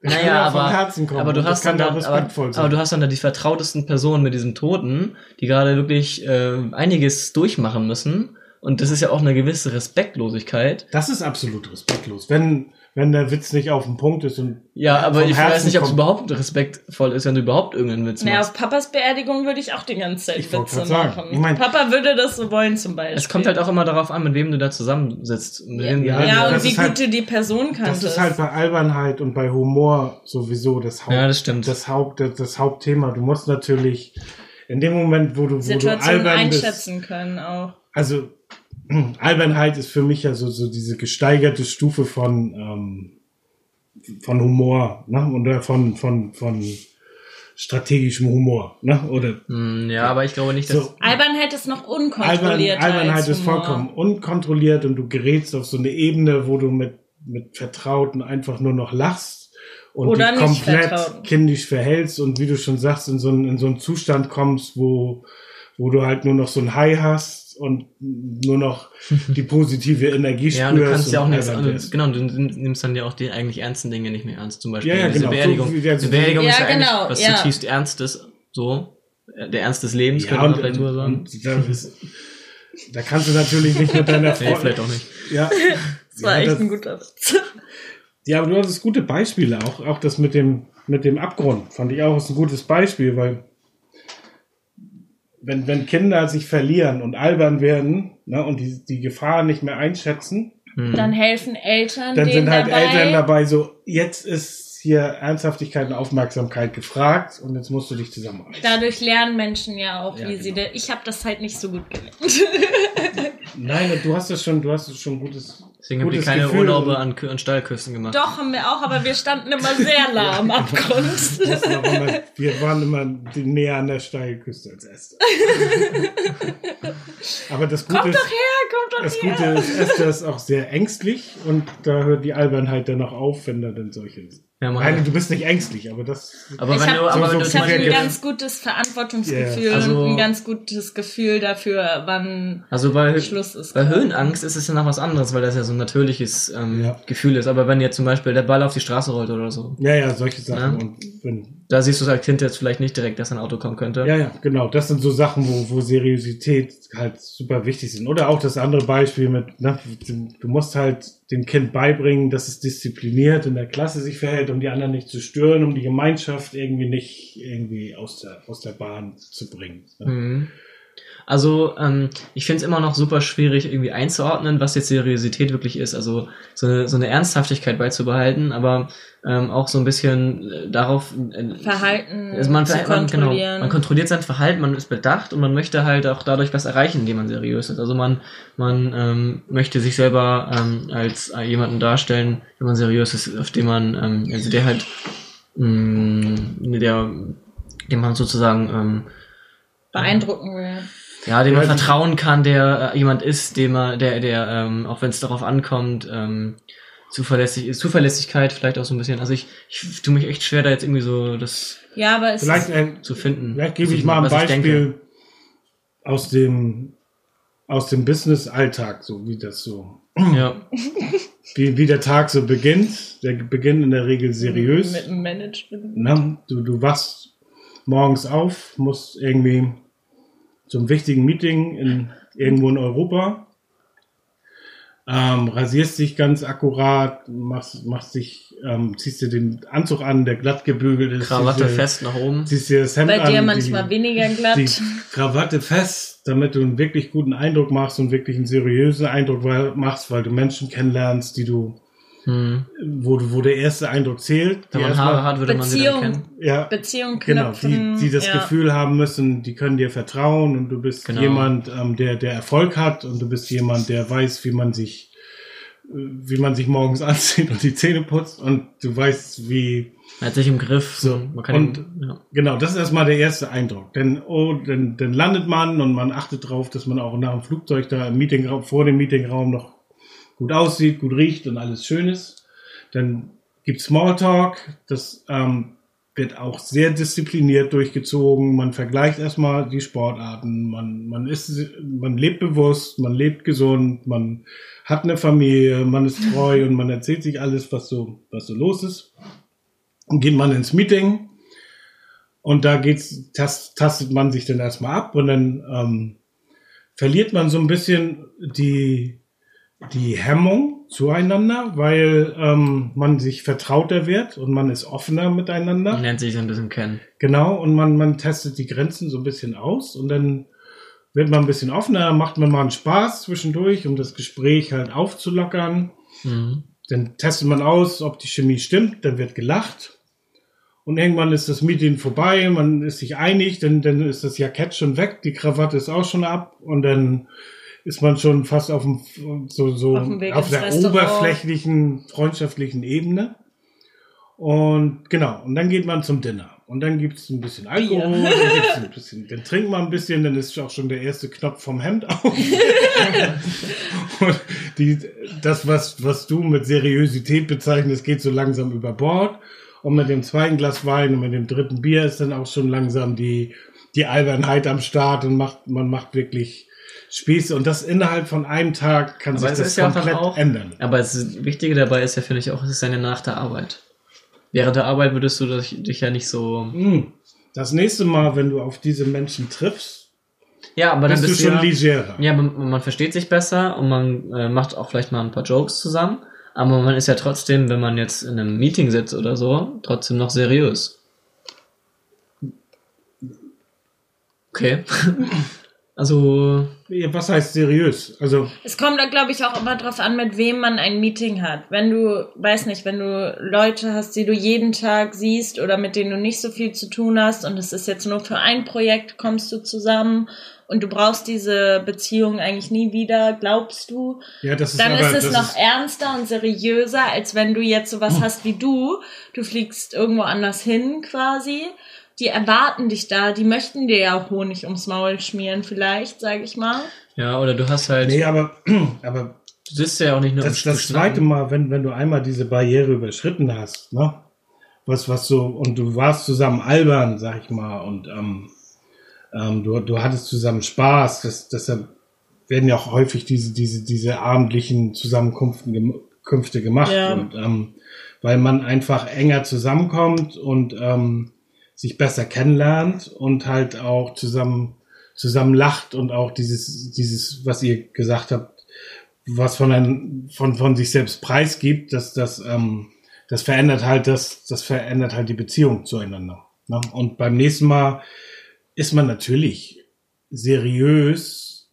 Naja, aber, Herzen kommen. aber du hast dann da, aber, sein. aber du hast dann da die vertrautesten Personen mit diesem Toten, die gerade wirklich äh, einiges durchmachen müssen. Und das ist ja auch eine gewisse Respektlosigkeit. das ist absolut respektlos. Wenn, wenn der Witz nicht auf dem Punkt ist und Ja, aber ich weiß Herzen nicht, ob es überhaupt respektvoll ist, wenn du überhaupt irgendeinen Witz Naja, machst. auf Papas Beerdigung würde ich auch die ganze Zeit Ich Witze machen. Ich mein- Papa würde das so wollen zum Beispiel. Es kommt halt auch immer darauf an, mit wem du da zusammensitzt. Mit Ja, ja, Ja, und wie ist gut halt- du die Person kanntest. das ist halt bei Albernheit und bei Humor sowieso das Haupt, Ja, das stimmt. das Haupt, das, das Hauptthema. Du musst natürlich in dem Moment, wo du, wo du albern bist, einschätzen können auch. also Albernheit ist für mich ja so, so diese gesteigerte Stufe von, ähm, von Humor, ne? Oder von, von, von strategischem Humor, ne? Oder Hm, ja, aber ich glaube nicht, dass. so. Albernheit ist noch Albern, unkontrolliert. Albernheit ist vollkommen unkontrolliert und du gerätst auf so eine Ebene, wo du mit, mit Vertrauten einfach nur noch lachst und Oder dich komplett Vertrauten. kindisch verhältst und wie du schon sagst, in so einen, in so einen Zustand kommst, wo, wo du halt nur noch so ein High hast und nur noch die positive Energie Ja, spürst. und du kannst ja auch nichts, also, wirst. genau, du nimmst dann ja auch die eigentlich ernsten Dinge nicht mehr ernst. Zum Beispiel Ja, ja, diese genau. Beerdigung. So wie wir- Eine Beerdigung Ja, ist ja genau, eigentlich was ja. zutiefst Ernstes, so. Der Ernst des Lebens, Ja, könnte man vielleicht so und, sagen. da, kannst du natürlich nicht mit deiner Nee, Freundin. vielleicht auch nicht. Ja, Das war ja, echt das- ein guter Witz. Ja, aber du hattest gute Beispiele, auch, auch das mit dem, mit dem Abgrund, fand ich auch ist ein gutes Beispiel, weil wenn, wenn Kinder sich verlieren und albern werden ne, und die, die Gefahr nicht mehr einschätzen, Hm. Dann helfen Eltern dann denen sind halt dabei. Eltern dabei so, jetzt ist hier Ernsthaftigkeit und Aufmerksamkeit gefragt und jetzt musst du dich zusammenreißen. Dadurch lernen Menschen ja auch, Ja, wie sie. genau. De ich habe das halt nicht so gut gelernt. Nein, du hast das schon, du hast das schon gutes, Deswegen habt ihr gutes keine Gefühl Urlaube an, an Steilküsten gemacht. Doch, haben wir auch, aber wir standen immer sehr nah am Abgrund. auch immer, wir waren immer näher an der Steilküste als Esther. Aber das Gute Kommt ist, doch her, kommt doch Das her. Gute ist, Esther ist auch sehr ängstlich und da hört die Albernheit dann noch auf, wenn da dann solche. Ja, Nein, du bist nicht ängstlich, aber das. aber Ich wenn hab- du, aber so- so Ich habe ein ganz gutes Verantwortungsgefühl Ja, also- und ein ganz gutes Gefühl dafür, wann Also bei, Schluss ist. bei Höhenangst ist es ja noch was anderes, weil das ja so ein natürliches ähm, Ja. Gefühl ist. Aber wenn jetzt zum Beispiel der Ball auf die Straße rollt oder so, Ja, ja, solche Sachen. Ja. Und wenn, da siehst du als Kind jetzt vielleicht nicht direkt, dass ein Auto kommen könnte. ja, ja, genau. Das sind so Sachen, wo, wo Seriosität halt super wichtig sind. Oder auch das andere Beispiel mit, ne, du musst halt dem Kind beibringen, dass es diszipliniert in der Klasse sich verhält, um die anderen nicht zu stören, um die Gemeinschaft irgendwie nicht irgendwie aus der, aus der Bahn zu bringen. Ne? Mhm. Also, ähm, ich finde es immer noch super schwierig, irgendwie einzuordnen, was jetzt Seriosität wirklich ist. Also so eine, so eine Ernsthaftigkeit beizubehalten, aber ähm, auch so ein bisschen äh, darauf äh, Verhalten also man, zu man, genau, man kontrolliert sein Verhalten, man ist bedacht und man möchte halt auch dadurch was erreichen, indem man seriös ist. Also man, man ähm, möchte sich selber ähm, als äh, jemanden darstellen, wenn man seriös ist, auf dem man, ähm, also der halt, mh, der, dem man sozusagen ähm, beeindrucken will. Ja, dem man Ja, die- vertrauen kann, der äh, jemand ist, dem er, der, der, ähm, auch wenn es darauf ankommt, ähm, zuverlässig ist, Zuverlässigkeit vielleicht auch so ein bisschen. Also ich, ich tue mich echt schwer, da jetzt irgendwie so das Ja, aber es Vielleicht, ist, äh, zu finden. Vielleicht gebe was ich mal ein. Beispiel aus dem, aus dem Business-Alltag, so wie das so, Ja, wie, wie der Tag so beginnt. Der beginnt in der Regel seriös. mit dem Management. Ne? Du, du wachst morgens auf, musst irgendwie zum wichtigen Meeting in, irgendwo in Europa, ähm, rasierst dich ganz akkurat, machst, machst dich, ähm, ziehst dir den Anzug an, der glatt gebügelt ist. Krawatte dir- fest nach oben. Ziehst dir das Hemd Bei an, dir die- manchmal weniger glatt. die Krawatte fest, damit du einen wirklich guten Eindruck machst und wirklich einen seriösen Eindruck machst, weil du Menschen kennenlernst, die du, Hm. wo wo der erste Eindruck zählt. die Wenn man Haare hat, würde man sie Beziehung. dann kennen. ja, Beziehung genau, knüpfen. die, die das ja. Gefühl haben müssen, die können dir vertrauen und du bist Genau. jemand, ähm, der, der Erfolg hat und du bist jemand, der weiß, wie man sich wie man sich morgens anzieht und die Zähne putzt und du weißt, wie. Man hat sich im Griff. So, man kann und ihn, ja. genau, das ist erstmal der erste Eindruck. Denn, oh, dann, dann landet man und man achtet darauf, dass man auch nach dem Flugzeug da im Meetingraum, vor dem Meetingraum noch gut aussieht, gut riecht und alles schön ist. Dann gibt Smalltalk, das ähm, wird auch sehr diszipliniert durchgezogen. Man vergleicht erstmal die Sportarten, man, man ist, man lebt bewusst, man lebt gesund, man hat eine Familie, man ist treu und man erzählt sich alles, was so, was so los ist. Und geht man ins Meeting und da geht's, tast, tastet man sich dann erstmal ab und dann ähm, verliert man so ein bisschen die, die Hemmung zueinander, weil ähm, man sich vertrauter wird und man ist offener miteinander. Man lernt sich so ein bisschen kennen. Genau, und man, man testet die Grenzen so ein bisschen aus und dann wird man ein bisschen offener, macht man mal einen Spaß zwischendurch, um das Gespräch halt aufzulockern. Mhm. Dann testet man aus, ob die Chemie stimmt, dann wird gelacht. Und irgendwann ist das Meeting vorbei, man ist sich einig, dann, dann ist das Jackett schon weg, die Krawatte ist auch schon ab und dann ist man schon fast auf dem, so, so Auf dem auf der Restaurant. oberflächlichen, freundschaftlichen Ebene. Und genau, und dann geht man zum Dinner. Und dann gibt's ein bisschen Alkohol, dann, ein bisschen, dann trinkt man ein bisschen, dann ist auch schon der erste Knopf vom Hemd auf. und die, das, was, was du mit Seriosität bezeichnest, geht so langsam über Bord. Und mit dem zweiten Glas Wein und mit dem dritten Bier ist dann auch schon langsam die, die Albernheit am Start und macht, man macht wirklich Spieße. Und das innerhalb von einem Tag kann Aber sich das ist ja auch komplett auch- ändern. Aber das Wichtige dabei ist ja, finde ich auch, es ist eine nach der Arbeit. Während der Arbeit würdest du dich, ja nicht so. Hm. Das nächste Mal, wenn du auf diese Menschen triffst, Ja, aber dann bist du bist schon ja, legerer. Ja, man, man versteht sich besser und man äh, macht auch vielleicht mal ein paar Jokes zusammen. Aber man ist ja trotzdem, wenn man jetzt in einem Meeting sitzt oder so, trotzdem noch seriös. Okay. also, Ja, Was heißt seriös? Also, Es kommt da, glaube ich, auch immer drauf an, mit wem man ein Meeting hat. Wenn du, weiß nicht, wenn du Leute hast, die du jeden Tag siehst oder mit denen du nicht so viel zu tun hast und es ist jetzt nur für ein Projekt, kommst du zusammen und du brauchst diese Beziehung eigentlich nie wieder, glaubst du, ja, das ist dann aber, ist es noch ernster und seriöser, als wenn du jetzt sowas hast wie du. Du fliegst irgendwo anders hin quasi. Die erwarten dich da, die möchten dir ja auch Honig ums Maul schmieren, vielleicht, sage ich mal. ja, oder du hast halt. Nee, aber, aber Du sitzt ja auch nicht nur das, das zweite Mal, wenn, wenn du einmal diese Barriere überschritten hast, ne? Was, was so, und du warst zusammen albern, sag ich mal, und ähm, ähm, du, du hattest zusammen Spaß, das, deshalb werden ja auch häufig diese, diese, diese abendlichen Zusammenkünfte gem Künfte gemacht. Ja. Und ähm, weil man einfach enger zusammenkommt und ähm, sich besser kennenlernt und halt auch zusammen zusammen lacht und auch dieses dieses was ihr gesagt habt was von ein, von von sich selbst preisgibt dass das ähm, das verändert halt das das verändert halt die Beziehung zueinander ne? und beim nächsten Mal ist man natürlich seriös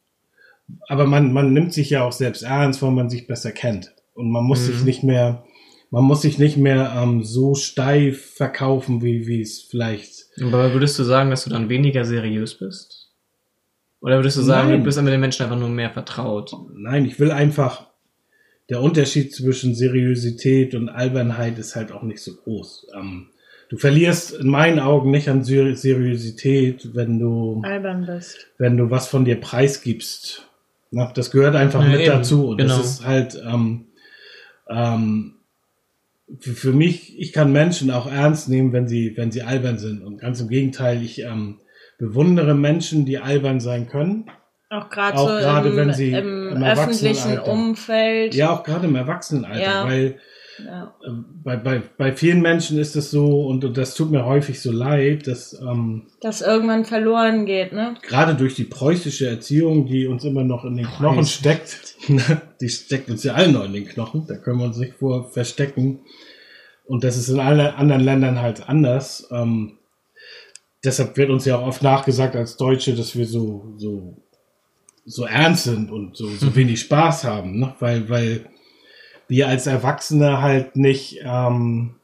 aber man man nimmt sich ja auch selbst ernst weil man sich besser kennt und man muss Mhm. sich nicht mehr man muss sich nicht mehr ähm, so steif verkaufen wie wie es vielleicht Aber würdest du sagen, dass du dann weniger seriös bist? Oder würdest du sagen, Nein. du bist mit den Menschen einfach nur mehr vertraut? Nein, ich will einfach, der Unterschied zwischen Seriosität und Albernheit ist halt auch nicht so groß. Ähm, du verlierst in meinen Augen nicht an Ser Seriosität, wenn du, Albern bist. wenn du was von dir preisgibst. Na, das gehört einfach Ja, mit eben, dazu. Und genau. das ist halt, ähm, ähm, für, für mich, ich kann Menschen auch ernst nehmen, wenn sie, wenn sie albern sind. Und ganz im Gegenteil, ich ähm, bewundere Menschen, die albern sein können. Auch gerade Auch so gerade, im, wenn sie im, im öffentlichen Umfeld. Ja, auch gerade im Erwachsenenalter, Ja. weil Ja. äh, bei, bei, bei vielen Menschen ist es so, und, und das tut mir häufig so leid, dass ähm, Das irgendwann verloren geht, ne? gerade durch die preußische Erziehung, die uns immer noch in den Knochen Preuß. steckt, die steckt uns ja allen noch in den Knochen, da können wir uns nicht vor verstecken. Und das ist in allen anderen Ländern halt anders. Ähm, deshalb wird uns ja auch oft nachgesagt als Deutsche, dass wir so, so, so ernst sind und so, so wenig Spaß haben, ne? weil, weil wir als Erwachsene halt nicht, ähm,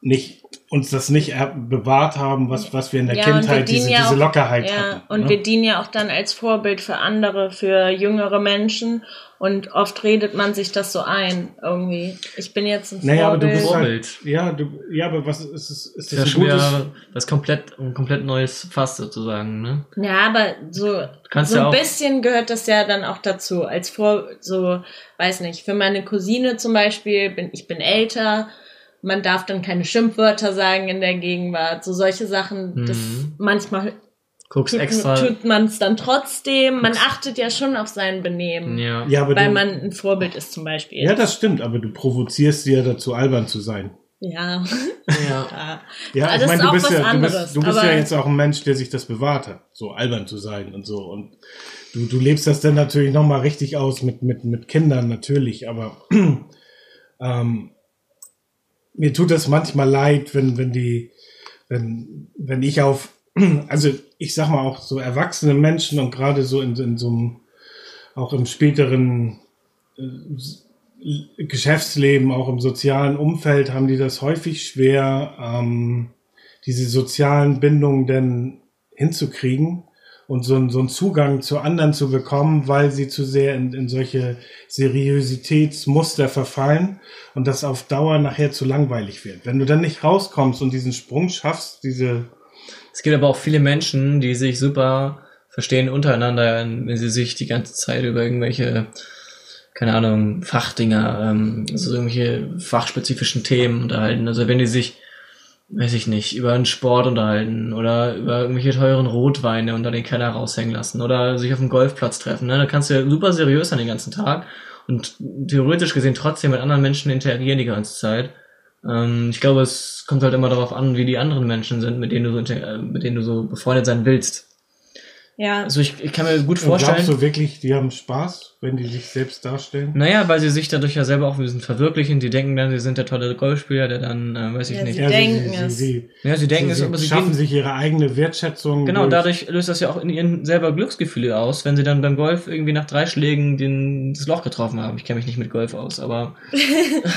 nicht uns das nicht bewahrt haben, was, was wir in der ja, Kindheit, diese, ja diese Lockerheit ja, hatten. Und ne? wir dienen ja auch dann als Vorbild für andere, für jüngere Menschen. Und oft redet man sich das so ein, irgendwie. Ich bin jetzt ein naja, Vorbild. Aber du bist halt, ja, du, ja, aber was ist es? Ist, ist das ja schon wieder was komplett, ein komplett neues Fass sozusagen, ne? Ja, aber so, so ein bisschen gehört das ja dann auch dazu. Als Vor, so, weiß nicht, für meine Cousine zum Beispiel, bin, ich bin älter, man darf dann keine Schimpfwörter sagen in der Gegenwart. So solche Sachen, mhm. das manchmal Guckst tut, extra. tut man es dann trotzdem. Man achtet ja schon auf sein Benehmen. Ja. ja aber weil du, man ein Vorbild ist zum Beispiel. Ja, das stimmt, aber du provozierst sie ja dazu, albern zu sein. Ja. Ja. ja, ich meine, du bist ja, du bist, du bist ja jetzt auch ein Mensch, der sich das bewahrt hat, so albern zu sein und so. Und du, du lebst das dann natürlich nochmal richtig aus mit, mit, mit Kindern natürlich, aber ähm, mir tut das manchmal leid, wenn, wenn die, wenn, wenn ich auf, also ich sag mal auch so erwachsene Menschen und gerade so in, in so einem, auch im späteren äh, Geschäftsleben, auch im sozialen Umfeld haben die das häufig schwer, ähm, diese sozialen Bindungen denn hinzukriegen und so, so einen Zugang zu anderen zu bekommen, weil sie zu sehr in, in solche Seriositätsmuster verfallen und das auf Dauer nachher zu langweilig wird. Wenn du dann nicht rauskommst und diesen Sprung schaffst, diese... Es gibt aber auch viele Menschen, die sich super verstehen untereinander, wenn sie sich die ganze Zeit über irgendwelche keine Ahnung, Fachdinger, ähm, also irgendwelche fachspezifischen Themen unterhalten. Also wenn die sich weiß ich nicht, über einen Sport unterhalten oder über irgendwelche teuren Rotweine unter den Keller raushängen lassen oder sich auf dem Golfplatz treffen. Ne? Da kannst du ja super seriös sein den ganzen Tag und theoretisch gesehen trotzdem mit anderen Menschen interagieren die ganze Zeit. Ähm, ich glaube, es kommt halt immer darauf an, wie die anderen Menschen sind, mit denen du so, mit denen du so befreundet sein willst. Ja. Also ich, ich kann mir gut vorstellen. Und glaubst du wirklich, die haben Spaß, wenn die sich selbst darstellen? Naja, weil sie sich dadurch ja selber auch ein bisschen verwirklichen. Die denken dann, sie sind der tolle Golfspieler, der dann, äh, weiß ich ja, nicht. Sie ja, denken sie, es. Sie, ja, sie denken sie, es, aber sie schaffen gehen, sich ihre eigene Wertschätzung. Genau, durch. dadurch löst das ja auch in ihnen selber Glücksgefühle aus, wenn sie dann beim Golf irgendwie nach drei Schlägen den, das Loch getroffen haben. Ich kenne mich nicht mit Golf aus, aber.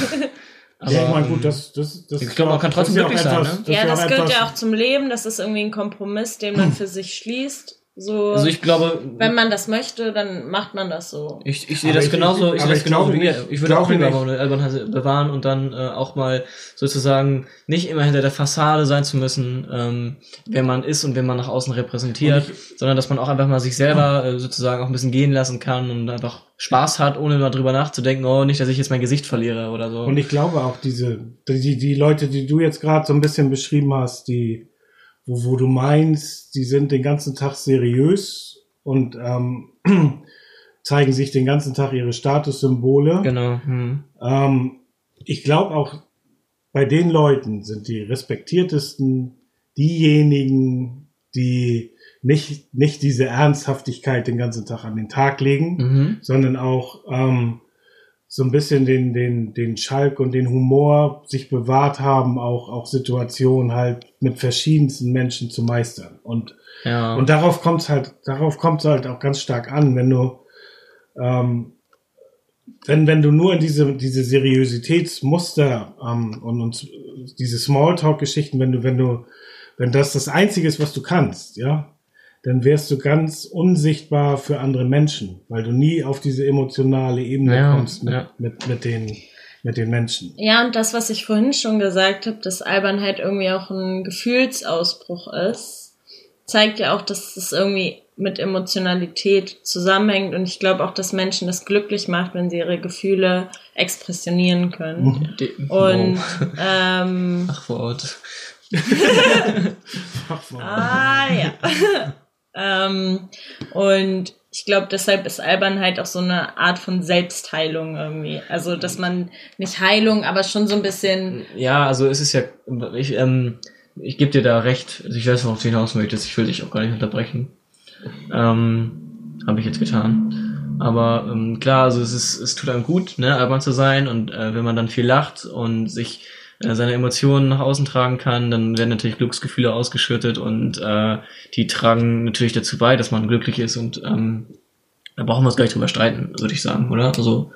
Aber, ja, ich meine, gut, das, das, das ich glaube, man kann trotzdem glücklich sein, ne? Ja, das gehört ja auch zum Leben. Das ist irgendwie ein Kompromiss, den man für sich schließt. So, also ich glaube, wenn man das möchte, dann macht man das so. Ich, ich sehe das ich, genauso. Ich, sehe das genauso wie ihr. Ich würde auch lieber Albernheit bewahren und dann äh, auch mal sozusagen nicht immer hinter der Fassade sein zu müssen, ähm, wer man ist und wer man nach außen repräsentiert, ich, sondern dass man auch einfach mal sich selber äh, sozusagen auch ein bisschen gehen lassen kann und einfach Spaß hat, ohne mal drüber nachzudenken, oh, nicht, dass ich jetzt mein Gesicht verliere oder so. Und ich glaube auch diese, die, die Leute, die du jetzt gerade so ein bisschen beschrieben hast, die wo, wo du meinst, die sind den ganzen Tag seriös und ähm, zeigen sich den ganzen Tag ihre Statussymbole. Genau. Hm. Ähm, ich glaube auch, bei den Leuten sind die respektiertesten diejenigen, die nicht, nicht diese Ernsthaftigkeit den ganzen Tag an den Tag legen, mhm. sondern auch ähm, so ein bisschen den, den, den Schalk und den Humor sich bewahrt haben, auch, auch Situationen halt mit verschiedensten Menschen zu meistern. Und, ja. und darauf kommt es halt, darauf kommt es halt auch ganz stark an, wenn du, ähm, wenn, wenn du nur in diese, diese Seriositätsmuster ähm, und, und diese Smalltalk-Geschichten, wenn du, wenn du, wenn das das Einzige ist, was du kannst, ja, dann wärst du ganz unsichtbar für andere Menschen, weil du nie auf diese emotionale Ebene ja, kommst mit, ja. mit, mit, den, mit den Menschen. Ja, und das, was ich vorhin schon gesagt habe, dass Albernheit irgendwie auch ein Gefühlsausbruch ist, zeigt ja auch, dass es irgendwie mit Emotionalität zusammenhängt und ich glaube auch, dass Menschen das glücklich macht, wenn sie ihre Gefühle expressionieren können. Mhm. Und ähm, Ach, Wort. Ah ja. Ähm, und ich glaube, deshalb ist Albernheit auch so eine Art von Selbstheilung irgendwie. Also, dass man nicht Heilung, aber schon so ein bisschen. Ja, also es ist ja, ich, ähm, ich gebe dir da recht. Ich weiß, worauf du hinaus möchtest. Ich will dich auch gar nicht unterbrechen. Ähm, Habe ich jetzt getan. Aber ähm, klar, also es ist, es tut einem gut, ne, albern zu sein und äh, wenn man dann viel lacht und sich äh, seine Emotionen nach außen tragen kann, dann werden natürlich Glücksgefühle ausgeschüttet und äh, die tragen natürlich dazu bei, dass man glücklich ist und ähm, da brauchen wir uns gar nicht drüber streiten, würde ich sagen, oder? Also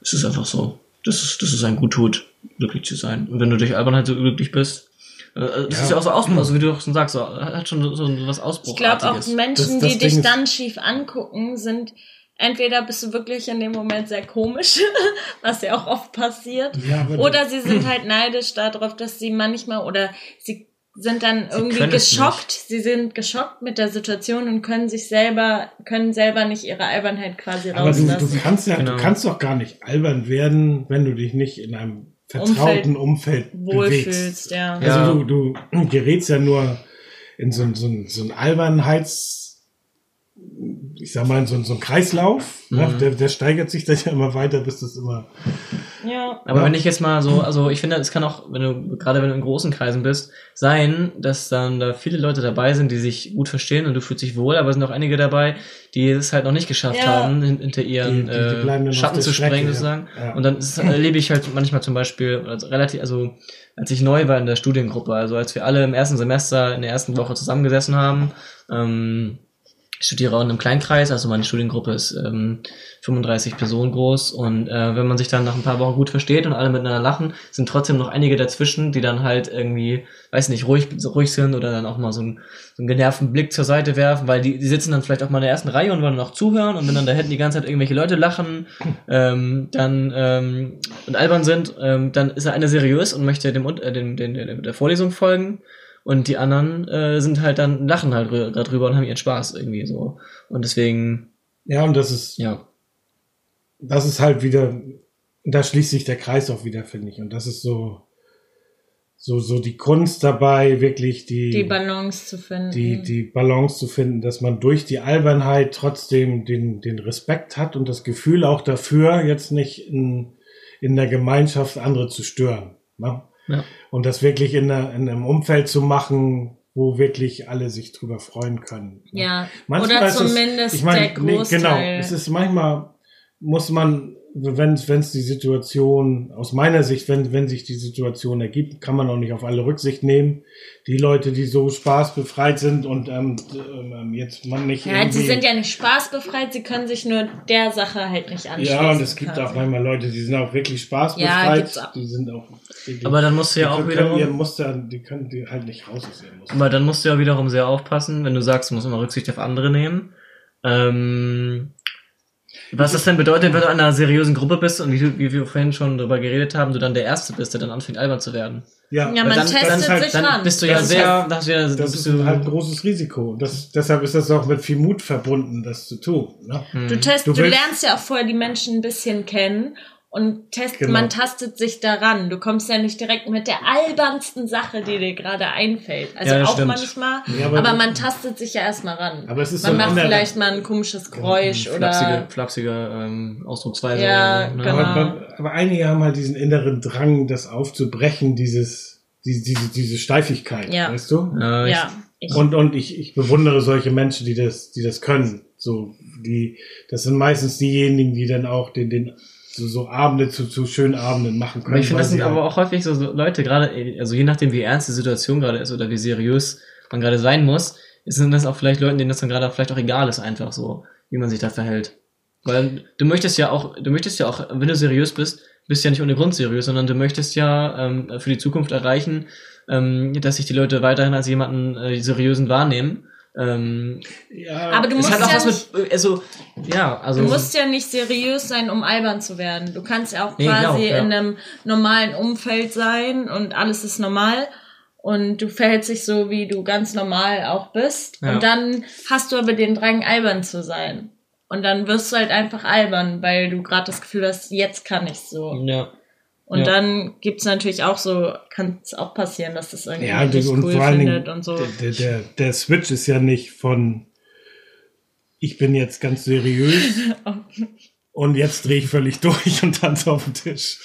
es ist einfach so. Das ist, das ist ein Guttut, glücklich zu sein. Und wenn du durch Albernheit so glücklich bist, Das ja. ist ja auch so aus, also wie du schon sagst, so, hat schon so, so was Ausbruch. Ich glaube auch Menschen, das, das die Ding dich dann schief angucken, sind entweder bist du wirklich in dem Moment sehr komisch, was ja auch oft passiert, ja, oder sie sind halt neidisch darauf, dass sie manchmal oder sie sind dann irgendwie geschockt. Sie sind geschockt mit der Situation und können sich selber, können selber nicht ihre Albernheit quasi Aber rauslassen. Du, du kannst ja, genau. du kannst doch gar nicht albern werden, wenn du dich nicht in einem vertrauten Umfeld, Umfeld wohlfühlst. Ja. Also ja. Du, du gerätst ja nur in so, so, so ein Albernheits ich sag mal, so, so ein Kreislauf, ne? mhm. ne? der, der steigert sich dann ja immer weiter, bis das immer. Ja. Aber ja. wenn ich jetzt mal so, also ich finde, es kann auch, wenn du, gerade wenn du in großen Kreisen bist, sein, dass dann da viele Leute dabei sind, die sich gut verstehen und du fühlst dich wohl, aber es sind auch einige dabei, die es halt noch nicht geschafft ja. haben, hinter ihren die, die, die äh, Schatten zu sprengen, sozusagen. Ja. Und dann ist, erlebe ich halt manchmal zum Beispiel, also relativ, also als ich neu war in der Studiengruppe, also als wir alle im ersten Semester in der ersten Woche zusammengesessen haben, ähm, ich studiere auch in einem Kleinkreis, also meine Studiengruppe ist ähm, 35 Personen groß und äh, wenn man sich dann nach ein paar Wochen gut versteht und alle miteinander lachen, sind trotzdem noch einige dazwischen, die dann halt irgendwie, weiß nicht, ruhig, ruhig sind oder dann auch mal so einen, so einen genervten Blick zur Seite werfen, weil die, die sitzen dann vielleicht auch mal in der ersten Reihe und wollen noch zuhören und wenn dann da hinten die ganze Zeit irgendwelche Leute lachen ähm, dann ähm, und albern sind, ähm, dann ist er einer seriös und möchte dem, äh, dem, dem, dem der Vorlesung folgen und die anderen äh, sind halt dann, lachen halt darüber und haben ihren Spaß irgendwie so. Und deswegen. Ja, und das ist. Ja. Das ist halt wieder, da schließt sich der Kreis auch wieder, finde ich. Und das ist so, so, so die Kunst dabei, wirklich die, die Balance zu finden. Die, die Balance zu finden, dass man durch die Albernheit trotzdem den, den Respekt hat und das Gefühl auch dafür, jetzt nicht in, in der Gemeinschaft andere zu stören. Ne? Ja. Und das wirklich in, einer, in einem Umfeld zu machen, wo wirklich alle sich drüber freuen können. Ja, manchmal oder zumindest es, ich mein, der Großteil. Nee, genau, es ist manchmal, muss man wenn es die Situation, aus meiner Sicht, wenn, wenn sich die Situation ergibt, kann man auch nicht auf alle Rücksicht nehmen. Die Leute, die so spaßbefreit sind und ähm, ähm, jetzt man nicht. Ja, sie sind ja nicht spaßbefreit, sie können sich nur der Sache halt nicht anschließen. Ja, und es gibt auch manchmal Leute, die sind auch wirklich spaßbefreit. Ja, gibt's auch. Die sind auch. Die, Aber dann musst du ja auch wiederum. Ihr Muster, die können die halt nicht raus aus ihrem Muster. Aber dann musst du ja wiederum sehr aufpassen, wenn du sagst, du musst immer Rücksicht auf andere nehmen. Ähm, was das denn bedeutet, wenn du in einer seriösen Gruppe bist und wie, du, wie wir vorhin schon darüber geredet haben, du dann der Erste bist, der dann anfängt albern zu werden. Ja, ja man dann, testet dann halt, sich dann ran. bist du ja sehr, das, ja, das ist halt ein großes Risiko. Das, deshalb ist das auch mit viel Mut verbunden, das zu tun. Ne? Du, test, du, du lernst ja auch vorher die Menschen ein bisschen kennen und test, genau. man tastet sich daran. Du kommst ja nicht direkt mit der albernsten Sache, die dir gerade einfällt. Also ja, auch stimmt. manchmal, ja, aber, aber, man tastet sich ja erstmal ran. Aber es ist man so macht vielleicht mal ein komisches Geräusch ja, oder flapsige, flapsige ähm, Ausdrucksweise. Ja, oder, ne? genau. Aber, aber, einige haben halt diesen inneren Drang, das aufzubrechen, dieses diese, diese, diese Steifigkeit, ja. weißt du? Ja. ja ich. Und, und ich, ich bewundere solche Menschen, die das, die das können. So, die, das sind meistens diejenigen, die dann auch den, den so, so Abende zu, zu schönen Abenden machen können. Aber ich finde, das sind aber auch häufig so, so Leute, gerade, also je nachdem, wie ernst die Situation gerade ist oder wie seriös man gerade sein muss, sind das auch vielleicht Leute, denen das dann gerade vielleicht auch egal ist, einfach so, wie man sich da verhält. Weil du möchtest ja auch, du möchtest ja auch, wenn du seriös bist, bist ja nicht ohne Grund seriös, sondern du möchtest ja ähm, für die Zukunft erreichen, ähm, dass sich die Leute weiterhin als jemanden äh, seriösen wahrnehmen ähm, ja, aber du musst ja, mit, also, ja, also. Du musst ja nicht seriös sein, um albern zu werden. Du kannst ja auch nee, quasi genau, ja. in einem normalen Umfeld sein und alles ist normal und du verhältst dich so, wie du ganz normal auch bist. Ja. Und dann hast du aber den Drang, albern zu sein. Und dann wirst du halt einfach albern, weil du gerade das Gefühl hast, jetzt kann ich so. Ja. Und ja. dann gibt's natürlich auch so, kann es auch passieren, dass das irgendwie ja, nicht und cool findet und so. Der, der, der Switch ist ja nicht von ich bin jetzt ganz seriös und jetzt drehe ich völlig durch und tanze auf den Tisch.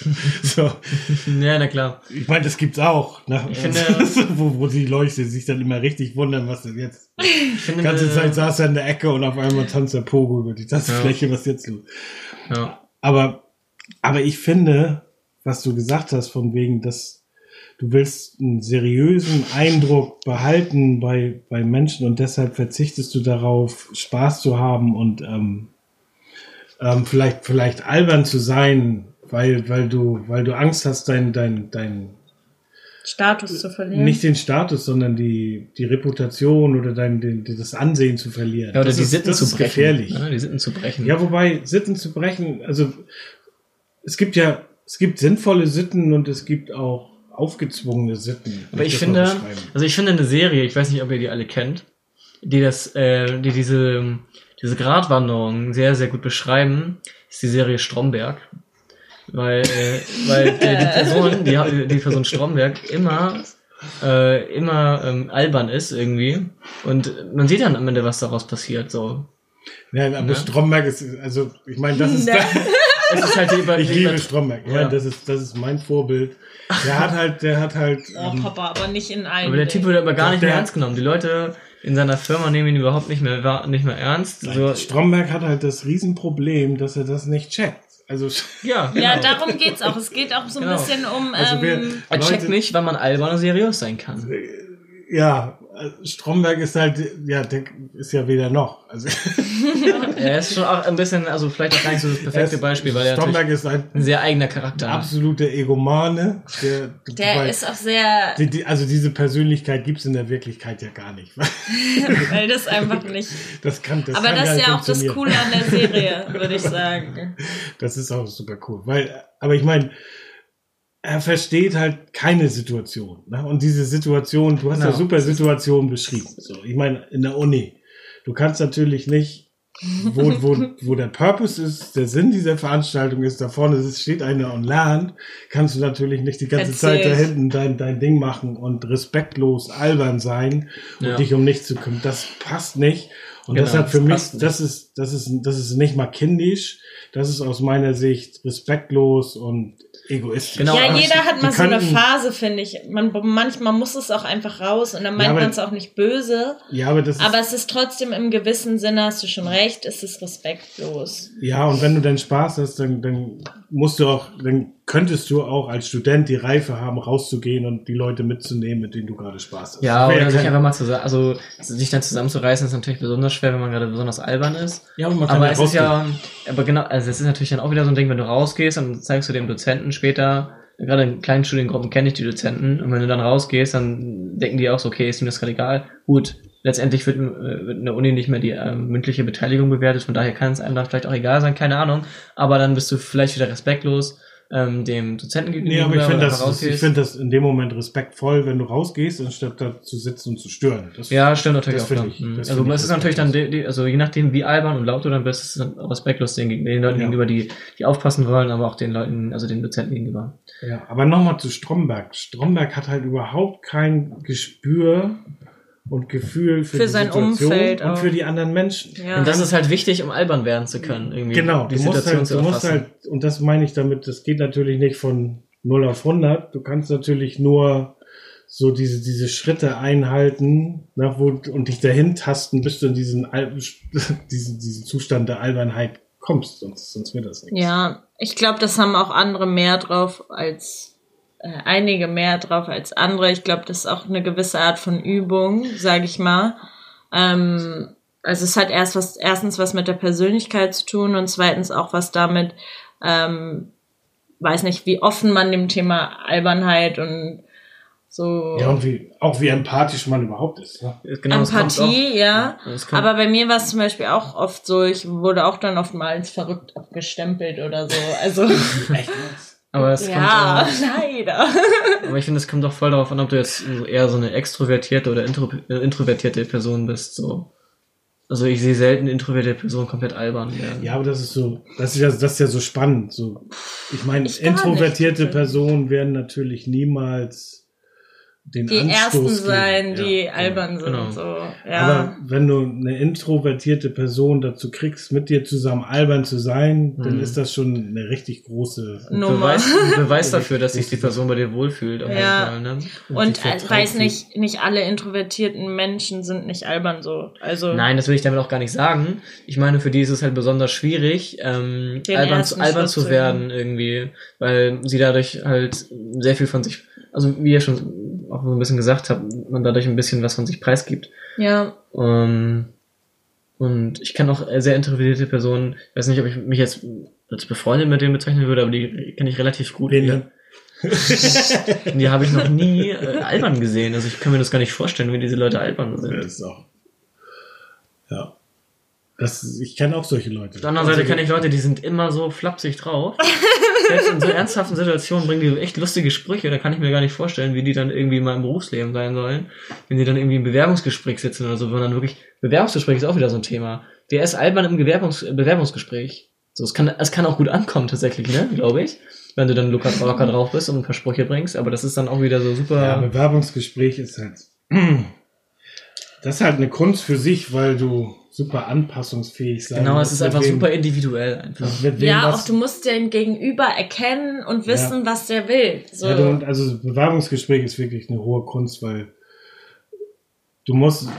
So. Ja, na klar. Ich meine, das gibt's auch. Ne? Ich finde, wo, wo die Leute sich dann immer richtig wundern, was denn jetzt. Die ganze Zeit saß er in der Ecke und auf einmal tanzt der Pogo über die Tanzfläche, ja. was jetzt los. Ja. Aber, aber ich finde, was du gesagt hast, von wegen, dass du willst einen seriösen Eindruck behalten bei, bei Menschen und deshalb verzichtest du darauf, Spaß zu haben und ähm, ähm, vielleicht, vielleicht albern zu sein, weil, weil du, weil du Angst hast, dein, dein, dein, Status zu verlieren. Nicht den Status, sondern die, die Reputation oder dein, den, das Ansehen zu verlieren. Ja, oder das die ist, Sitten das zu ist brechen. gefährlich. Ja, die Sitten zu brechen. Ja, wobei Sitten zu brechen, also es gibt ja, es gibt sinnvolle Sitten und es gibt auch aufgezwungene Sitten. Aber ich finde, also ich finde eine Serie, ich weiß nicht, ob ihr die alle kennt, die das, äh, die diese, diese Gratwanderung sehr, sehr gut beschreiben, ist die Serie Stromberg. Weil, äh, weil die, die Person, die, die Person Stromberg immer, äh, immer ähm, albern ist irgendwie. Und man sieht dann am Ende, was daraus passiert. So. ja, aber ne? Stromberg ist, also ich meine, das ist Ne. Es ist halt die über, Ich liebe Stromberg. Ja. das ist, das ist mein Vorbild. Der hat halt, der hat halt. oh, ähm, Papa, aber nicht in allen. Aber der Typ wird aber gar nicht mehr ernst genommen. Die Leute in seiner Firma nehmen ihn überhaupt nicht mehr, nicht mehr ernst. So, Stromberg hat halt das Riesenproblem, dass er das nicht checkt. Also, ja, Ja, genau. darum geht's auch. Es geht auch so ein Genau. bisschen um. Also wer- ähm, Er checkt Leute- nicht, wann man albern und seriös sein kann. ja, Stromberg ist halt, ja, der ist ja weder noch. Also, Er ist schon auch ein bisschen, also vielleicht auch gar nicht so das perfekte Beispiel, weil er Stromberg ist ein ein sehr eigener Charakter hat. absoluter Egomane. Der, der weil- ist auch sehr. die, die, also diese Persönlichkeit gibt's in der Wirklichkeit ja gar nicht. weil das einfach nicht. Das kann, das aber kann das ist ja auch das. Coole an der Serie, würde ich sagen. Das ist auch super cool. Weil, aber ich meine, er versteht halt keine Situation. Ne? Und diese Situation, du hast ja Genau. super Situationen beschrieben. So, ich meine, in der Uni. Du kannst natürlich nicht, wo, wo, wo der Purpose ist, der Sinn dieser Veranstaltung ist, da vorne steht einer und lernt, kannst du natürlich nicht die ganze Erzähl. Zeit da hinten dein, dein Ding machen und respektlos albern sein und Ja. dich um nichts zu kümmern. Das passt nicht. Und Genau, deshalb für das mich, das ist, das ist, das ist nicht mal kindisch. Das ist aus meiner Sicht respektlos und egoistisch. Genau, ja, jeder hat mal so eine Phase, finde ich. Man, manchmal muss es auch einfach raus und dann meint aber- man es auch nicht böse. Ja, aber das ist, Aber es ist trotzdem im gewissen Sinne, hast du schon recht, es ist respektlos. ja, und wenn du dann Spaß hast, dann, dann musst du auch, dann könntest du auch als Student die Reife haben, rauszugehen und die Leute mitzunehmen, mit denen du gerade Spaß hast. Ja, oder sich einfach mal zusammen, also sich dann zusammenzureißen ist natürlich besonders schwer, wenn man gerade besonders albern ist. ja, aber man kann Aber ja es ist rausgehen. ja, aber genau, also es ist natürlich dann auch wieder so ein Ding, wenn du rausgehst, dann zeigst du dem Dozenten später, gerade in kleinen Studiengruppen kenne ich die Dozenten, und wenn du dann rausgehst, dann denken die auch so, okay, ist ihm das gerade egal. Gut, letztendlich wird, wird in der Uni nicht mehr die ähm, mündliche Beteiligung bewertet, von daher kann es einem dann vielleicht auch egal sein, keine Ahnung. Aber dann bist du vielleicht wieder respektlos ähm, dem Dozenten gegenüber. Nee, aber ich finde das, ich finde das in dem Moment respektvoll, wenn du rausgehst, anstatt da zu sitzen und zu stören. Das, Ja, stimmt natürlich Das auch. ich- Mhm. das also es ist natürlich dann, die, die, also je nachdem, wie albern und laut du dann bist, ist es dann respektlos den, den Leuten Ja. gegenüber, die, die aufpassen wollen, aber auch den Leuten, also den Dozenten gegenüber. Ja, aber nochmal zu Stromberg. Stromberg hat halt überhaupt kein Gespür und Gefühl für, Für die sein Situation Umfeld und auch. für die anderen Menschen. Ja. Und das ist halt wichtig, um albern werden zu können, irgendwie. Genau, die du musst, Situation halt, zu du musst halt, und das meine ich damit, das geht natürlich nicht von 0 auf 100. Du kannst natürlich nur so diese, diese Schritte einhalten na, wo, und dich dahin tasten, bis du in diesen, Al- diesen, diesen Zustand der Albernheit kommst, sonst, sonst wird das nichts. Ja, ich glaube, das haben auch andere mehr drauf als einige mehr drauf als andere. Ich glaube, das ist auch eine gewisse Art von Übung, sage ich mal. Ähm, also es hat erst was, erstens was mit der Persönlichkeit zu tun und zweitens auch was damit, ähm, weiß nicht, wie offen man dem Thema Albernheit und so Ja, und wie, auch wie empathisch man überhaupt ist. Ne? Genau, Empathie, ja. Ja, Aber bei mir war es zum Beispiel auch oft so, ich wurde auch dann oftmals verrückt abgestempelt oder so. Also Echt was? Aber es ja, kommt, leider. äh, aber ich finde, es kommt auch voll darauf an, ob du jetzt eher so eine extrovertierte oder intro, äh, introvertierte Person bist, so. Also ich sehe selten introvertierte Personen komplett albern werden. Ja, aber das ist so, das ist ja, das ist ja so spannend. So, ich meine, introvertierte nicht. Personen werden natürlich niemals den Die Anstoß ersten geben. sein, die Ja, albern sind. genau. So. Ja. Aber wenn du eine introvertierte Person dazu kriegst, mit dir zusammen albern zu sein, dann Mhm. ist das schon eine richtig große. Nummer. Beweis, Beweis dafür, dass sich die Person bei dir wohlfühlt. Auf Ja. jeden Fall, ne? Und die äh, vertraut weiß nicht, nicht alle introvertierten Menschen sind nicht albern so. Also Nein, das will ich damit auch gar nicht sagen. Ich meine, für die ist es halt besonders schwierig, ähm, albern, albern zu zu werden irgendwie, weil sie dadurch halt sehr viel von sich, also wie ihr schon auch so ein bisschen gesagt habt, man dadurch ein bisschen was von sich preisgibt. ja, Ähm, und ich kann auch sehr introvertierte Personen, ich weiß nicht, ob ich mich jetzt als befreundet mit denen bezeichnen würde, aber die kenne ich relativ gut. Wen Die- denn? die habe ich noch nie äh, albern gesehen. Also ich kann mir das gar nicht vorstellen, wie diese Leute albern sind. Ja, das ist auch. Ja. Das, ich kenne auch solche Leute. Auf der anderen Seite kenne ich Leute, die sind immer so flapsig drauf. Selbst in so ernsthaften Situationen bringen die echt lustige Sprüche. Da kann ich mir gar nicht vorstellen, wie die dann irgendwie mal im Berufsleben sein sollen. Wenn die dann irgendwie im Bewerbungsgespräch sitzen oder so, wenn dann wirklich, Bewerbungsgespräch ist auch wieder so ein Thema. Wer ist albern im Bewerbungs Bewerbungsgespräch? So, es kann, es kann auch gut ankommen tatsächlich, ne, glaube ich. Wenn du dann locker, locker drauf bist und ein paar Sprüche bringst, aber das ist dann auch wieder so super. Ja, Bewerbungsgespräch ist halt, das ist halt eine Kunst für sich, weil du super anpassungsfähig sein Genau, es ist einfach wem- super individuell einfach. Ja, was- auch du musst den Gegenüber erkennen und wissen, was der will. So. Ja, du, also Bewerbungsgespräch ist wirklich eine hohe Kunst, weil du musst,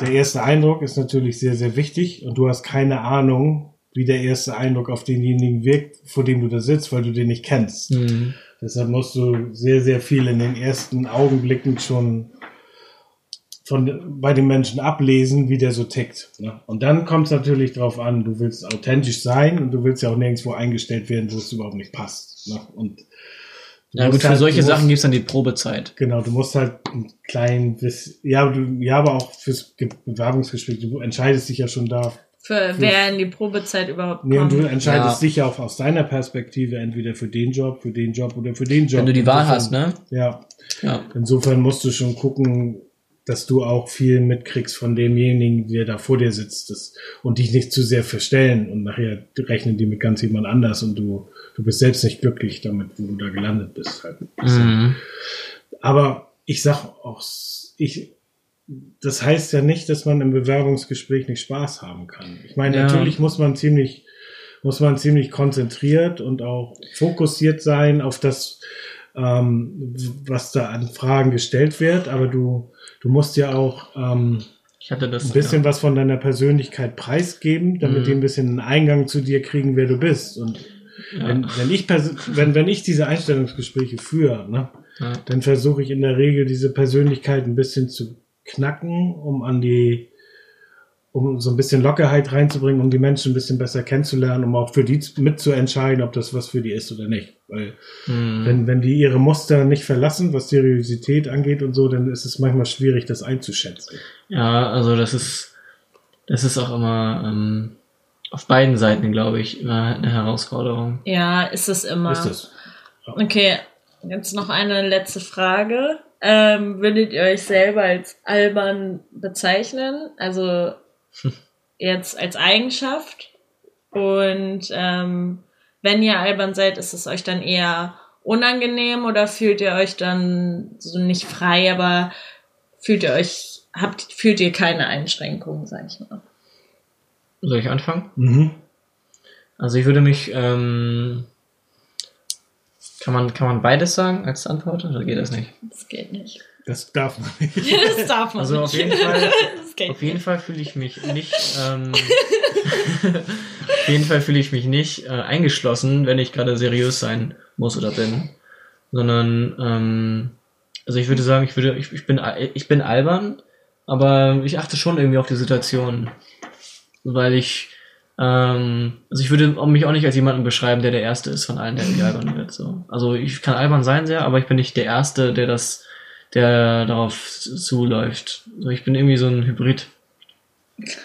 der erste Eindruck ist natürlich sehr, sehr wichtig und du hast keine Ahnung, wie der erste Eindruck auf denjenigen wirkt, vor dem du da sitzt, weil du den nicht kennst. Mhm. Deshalb musst du sehr, sehr viel in den ersten Augenblicken schon von, bei den Menschen ablesen, wie der so tickt. Ne? Und dann kommt es natürlich drauf an, du willst authentisch sein und du willst ja auch nirgendwo eingestellt werden, wo es überhaupt nicht passt. Ne? Und Ja gut, für halt- solche musst- Sachen gibt's dann die Probezeit. Genau, du musst halt ein klein bisschen, ja, aber du, ja, aber auch fürs Ge- Bewerbungsgespräch, du entscheidest dich ja schon da. für wer in die Probezeit überhaupt Nee, und du kommt. entscheidest Ja. dich ja auch aus deiner Perspektive entweder für den Job, für den Job oder für den Job. Wenn du die Wahl Insofern- hast, ne? Ja, Ja. insofern musst du schon gucken, dass du auch viel mitkriegst von demjenigen, der da vor dir sitzt das, und dich nicht zu sehr verstellen und nachher rechnen die mit ganz jemand anders und du, du bist selbst nicht glücklich damit, wo du da gelandet bist. Halt. Mhm. Aber ich sag auch, ich, das heißt ja nicht, dass man im Bewerbungsgespräch nicht Spaß haben kann. Ich meine, Ja. natürlich muss man ziemlich, muss man ziemlich konzentriert und auch fokussiert sein auf das, ähm, was da an Fragen gestellt wird. Aber du, du musst ja auch ähm, Ich hatte das. ein bisschen was von deiner Persönlichkeit preisgeben, damit Mhm. die ein bisschen einen Eingang zu dir kriegen, wer du bist. Und ja. wenn, wenn ich wenn, wenn ich diese Einstellungsgespräche führe, ne, Ja. dann versuche ich in der Regel diese Persönlichkeit ein bisschen zu knacken, um an die, um so ein bisschen Lockerheit reinzubringen, um die Menschen ein bisschen besser kennenzulernen, um auch für die mitzuentscheiden, ob das was für die ist oder nicht. Weil Mhm. wenn, wenn die ihre Muster nicht verlassen, was Seriosität angeht und so, dann ist es manchmal schwierig, das einzuschätzen. Ja, also das ist, das ist auch immer ähm, auf beiden Seiten, glaube ich, immer eine Herausforderung. Ja, ist es immer. Ist das? Okay, jetzt noch eine letzte Frage. Ähm, würdet ihr euch selber als albern bezeichnen? Also jetzt als Eigenschaft? Und ähm, wenn ihr albern seid, ist es euch dann eher unangenehm oder fühlt ihr euch dann so nicht frei, aber fühlt ihr euch, habt, fühlt ihr keine Einschränkungen, sag ich mal? Soll ich anfangen? Mhm. Also ich würde mich, ähm, kann man, kann man beides sagen als Antwort oder geht das nicht? Das geht nicht. Das darf man nicht. Das darf man Also nicht. auf jeden Fall, auf jeden Fall fühle ich mich nicht, ähm, auf jeden Fall fühle ich mich nicht äh, eingeschlossen, wenn ich gerade seriös sein muss oder bin, sondern, ähm, also ich würde sagen, ich würde, ich, ich bin, al- ich bin albern, aber ich achte schon irgendwie auf die Situation, weil ich, ähm, also ich würde mich auch nicht als jemanden beschreiben, der der Erste ist von allen, der irgendwie albern wird. So. Also ich kann albern sein sehr, aber ich bin nicht der Erste, der das, der darauf zuläuft. So, ich bin irgendwie so ein Hybrid.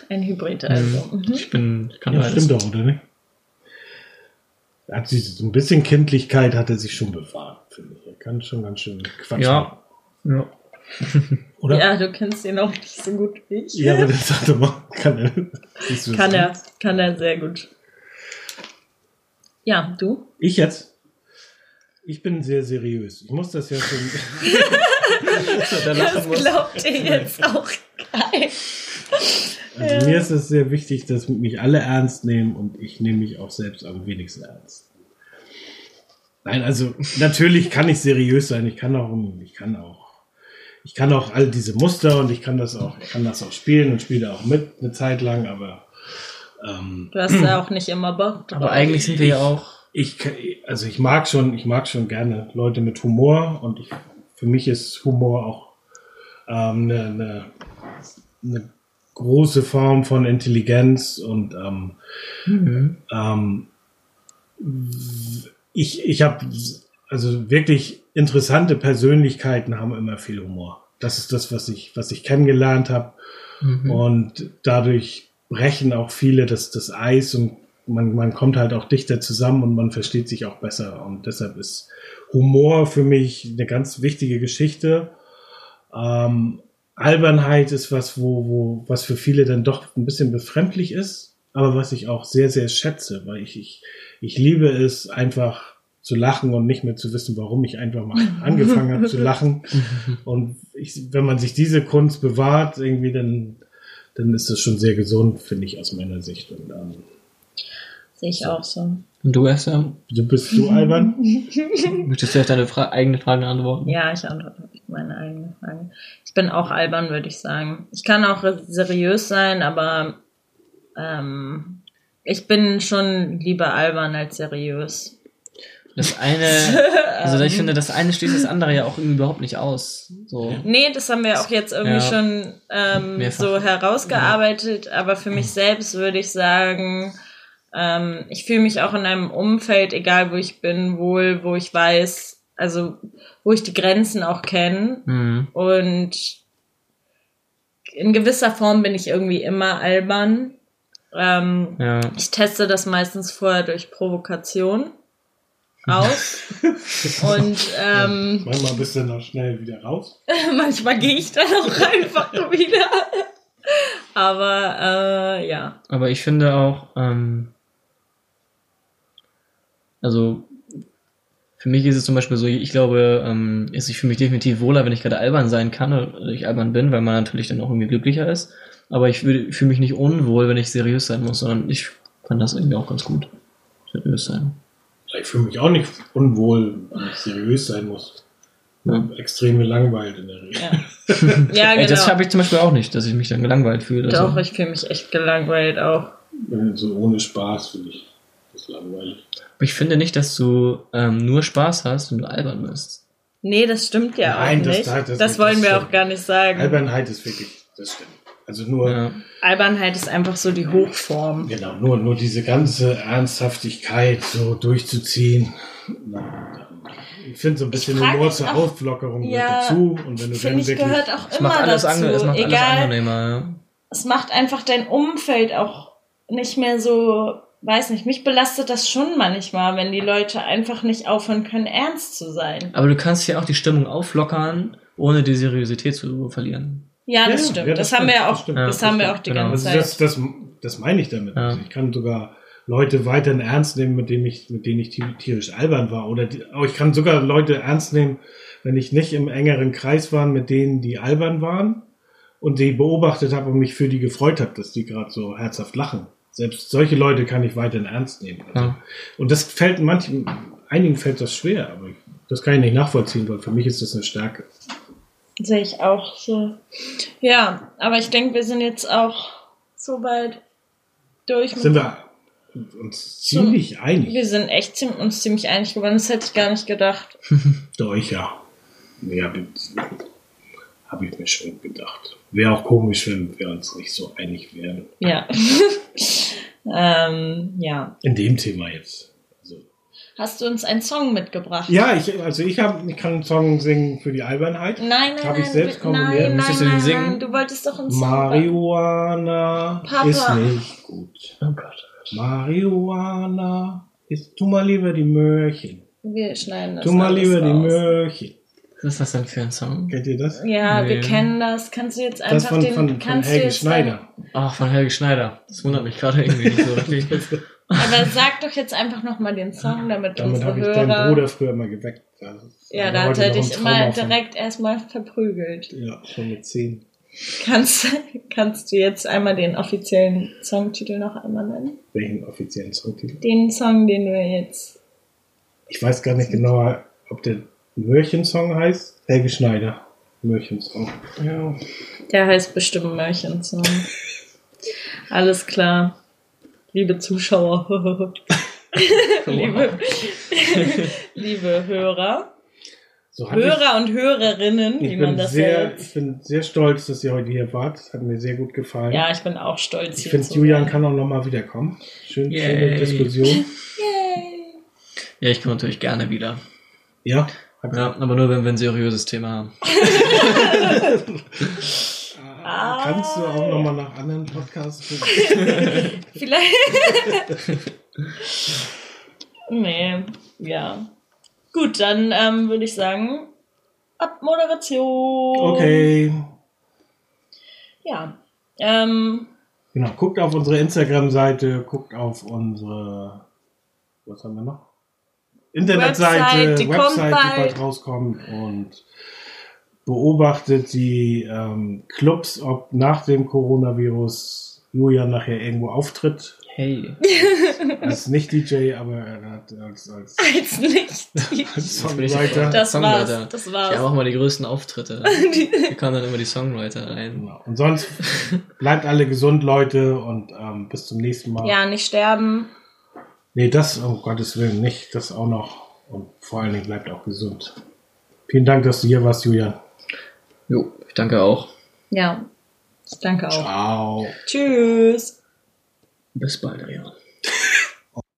Ein Hybrid also. Mhm. Ich bin, ich kann Ja, beides. stimmt doch, oder nicht? Hat sie, so ein bisschen Kindlichkeit hat er sich schon bewahrt, finde ich. Er kann schon ganz schön quatschen. Ja. ja. Oder? Ja, du kennst ihn auch nicht so gut wie ich. Ja, aber das sagt er mal. Kann er. Kann an? er, kann er sehr gut. Ja, du? Ich jetzt? Ich bin sehr seriös. Ich muss das ja schon. Das glaubt ihr jetzt auch geil. Also mir ist es sehr wichtig, dass mich alle ernst nehmen und ich nehme mich auch selbst am wenigsten ernst. Nein, also natürlich kann ich seriös sein. Ich kann auch, ich kann auch, ich kann auch all diese Muster und ich kann das auch, ich kann das auch spielen und spiele auch mit eine Zeit lang, aber ähm, Du hast ja auch nicht immer Bock drauf. Aber eigentlich sind wir ja auch. ich, also ich mag schon, ich mag schon gerne Leute mit Humor und ich, für mich ist Humor auch ähm, eine, eine, eine große Form von Intelligenz und ähm, Mhm. ähm, ich, ich habe also wirklich interessante Persönlichkeiten haben immer viel Humor. Das ist das, was ich, was ich kennengelernt habe. Mhm. Und dadurch brechen auch viele das, das Eis und man, man kommt halt auch dichter zusammen und man versteht sich auch besser. Und deshalb ist Humor für mich eine ganz wichtige Geschichte. Ähm, Albernheit ist was, wo, wo, was für viele dann doch ein bisschen befremdlich ist, aber was ich auch sehr, sehr schätze, weil ich, ich, ich liebe es einfach zu lachen und nicht mehr zu wissen, warum ich einfach mal angefangen habe zu lachen. Und ich, wenn man sich diese Kunst bewahrt, irgendwie, dann, dann ist das schon sehr gesund, finde ich, aus meiner Sicht. Und, ähm, Sehe ich so. auch so. Und du, Esther? Du bist du albern? Möchtest du auf deine Fra eigene Frage antworten? Ja, ich antworte auf meine eigene Frage. Ich bin auch albern, würde ich sagen. Ich kann auch seriös sein, aber ähm, ich bin schon lieber albern als seriös. Das eine, also ich finde, das eine schließt das andere ja auch überhaupt nicht aus. So. Nee, das haben wir auch jetzt irgendwie ja. schon ähm, so herausgearbeitet, ja. aber für mich selbst würde ich sagen, ähm, ich fühle mich auch in einem Umfeld, egal wo ich bin, wohl, wo ich weiß, also wo ich die Grenzen auch kenne. Mhm. Und in gewisser Form bin ich irgendwie immer albern. Ähm, ja. Ich teste das meistens vorher durch Provokation aus. Und ähm, manchmal bist du noch schnell wieder raus. manchmal gehe ich dann auch einfach wieder. Aber äh, ja. Aber ich finde auch, ähm, also für mich ist es zum Beispiel so, ich glaube, ähm, ist ich fühle mich definitiv wohler, wenn ich gerade albern sein kann oder ich albern bin, weil man natürlich dann auch irgendwie glücklicher ist. Aber ich fühle mich nicht unwohl, wenn ich seriös sein muss, sondern ich kann das irgendwie auch ganz gut seriös sein. Ich fühle mich auch nicht unwohl, wenn ich seriös sein muss. Ja. Extrem gelangweilt in der Regel. Ja, ja genau. Ey, das habe ich zum Beispiel auch nicht, dass ich mich dann gelangweilt fühle. Doch, also. ich fühle mich echt gelangweilt auch. So ohne Spaß finde ich langweilig. Aber ich finde nicht, dass du ähm, nur Spaß hast und du albern bist. Nee, das stimmt ja Nein, auch das, nicht. Das, das, das wollen wir auch gar nicht sagen. Albernheit ist wirklich, das stimmt. Also nur. Ja. Albernheit ist einfach so die Hochform. Genau, nur, nur diese ganze Ernsthaftigkeit so durchzuziehen. Ich finde so ein bisschen Humor zur Auflockerung ja, dazu. Und wenn du dann ich wirklich. gehört auch immer alles dazu. Ange, es macht Egal, alles angenehmer, ja. Es macht einfach dein Umfeld auch nicht mehr so, weiß nicht, mich belastet das schon manchmal, wenn die Leute einfach nicht aufhören können, ernst zu sein. Aber du kannst ja auch die Stimmung auflockern, ohne die Seriosität zu verlieren. Ja, das ja, stimmt. Ja, das, das, haben wir ja auch, das, das haben wir auch die genau. ganze also Zeit. Das, das, das meine ich damit. Also ich kann sogar Leute weiterhin ernst nehmen, mit denen ich, mit denen ich tierisch albern war. Oder die, ich kann sogar Leute ernst nehmen, wenn ich nicht im engeren Kreis war, mit denen die albern waren und die beobachtet habe und mich für die gefreut habe, dass die gerade so herzhaft lachen. Selbst solche Leute kann ich weiterhin ernst nehmen. Also, ja. Und das fällt manchen, einigen fällt das schwer, aber das kann ich nicht nachvollziehen, weil für mich ist das eine Stärke. Sehe ich auch so. Ja, aber ich denke, wir sind jetzt auch so weit durch. Sind wir uns ziemlich so, einig? Wir sind echt uns ziemlich einig geworden. Das hätte ich gar nicht gedacht. Doch, ich ja. Ja, habe ich mir schon gedacht. Wäre auch komisch, wenn wir uns nicht so einig wären. Ja. ähm, ja. In dem Thema jetzt hast du uns einen Song mitgebracht. Ja, ich, also ich, hab, ich kann einen Song singen für die Albernheit. Nein, nein, Habe ich selbst komponiert. Nein, nein, du den singen? Nein, du wolltest doch einen Song. Marihuana Papa. ist nicht gut. Oh Gott. Marihuana ist, tu mal lieber die Möhrchen. Wir schneiden das Tu mal lieber raus. die Möhrchen. Was ist das denn für ein Song? Kennt ihr das? Ja, nee. wir kennen das. Kannst du jetzt einfach das von, den... Von, von Helge Schneider. Ach, von Helge Schneider. Das wundert mich gerade irgendwie nicht so richtig. Aber sag doch jetzt einfach nochmal den Song, damit, damit unsere Hörer... Damit habe ich deinen Bruder früher mal geweckt. ja, da hat er dich immer direkt erstmal verprügelt. Ja, schon mit zehn. Kannst, kannst du jetzt einmal den offiziellen Songtitel noch einmal nennen? Welchen offiziellen Songtitel? Den Song, den du jetzt... Ich weiß gar nicht genauer, ob der Mörchensong heißt. Helge Schneider. Mörchensong. Ja. Der heißt bestimmt Mörchensong. Alles klar liebe Zuschauer, liebe, liebe Hörer, so Hörer und Hörerinnen, wie man das sehr, Ich bin sehr stolz, dass ihr heute hier wart. Das hat mir sehr gut gefallen. Ja, ich bin auch stolz. Ich finde, Julian sein. kann auch nochmal wiederkommen. Schön, schöne Diskussion. Yay. Ja, ich komme natürlich gerne wieder. Ja? Ja, aber nur wenn wir ein seriöses Thema haben. Ah, Kannst du auch nochmal nach anderen Podcasts gucken? Vielleicht. nee, ja. Gut, dann ähm, würde ich sagen, Abmoderation. Okay. Ja. Ähm, Genau, guckt auf unsere Instagram-Seite, guckt auf unsere, was haben wir noch? Internetseite, Website, die Website, die bald. bald rauskommt und beobachtet die ähm, Clubs, ob nach dem Coronavirus Julian nachher irgendwo auftritt. Hey. Als nicht DJ, aber er hat als, als, als nicht. als Songwriter. Das Songwriter. war's. Das war's. auch mal die größten Auftritte. Hier kamen dann immer die Songwriter rein. Genau. Und sonst bleibt alle gesund, Leute, und ähm, bis zum nächsten Mal. Ja, nicht sterben. Nee, das, um Gottes Willen, nicht. Das auch noch. Und vor allen Dingen bleibt auch gesund. Vielen Dank, dass du hier warst, Julian. Jo, ich danke auch. Ja. Danke auch. Ciao. Tschüss. Bis bald, Ariane.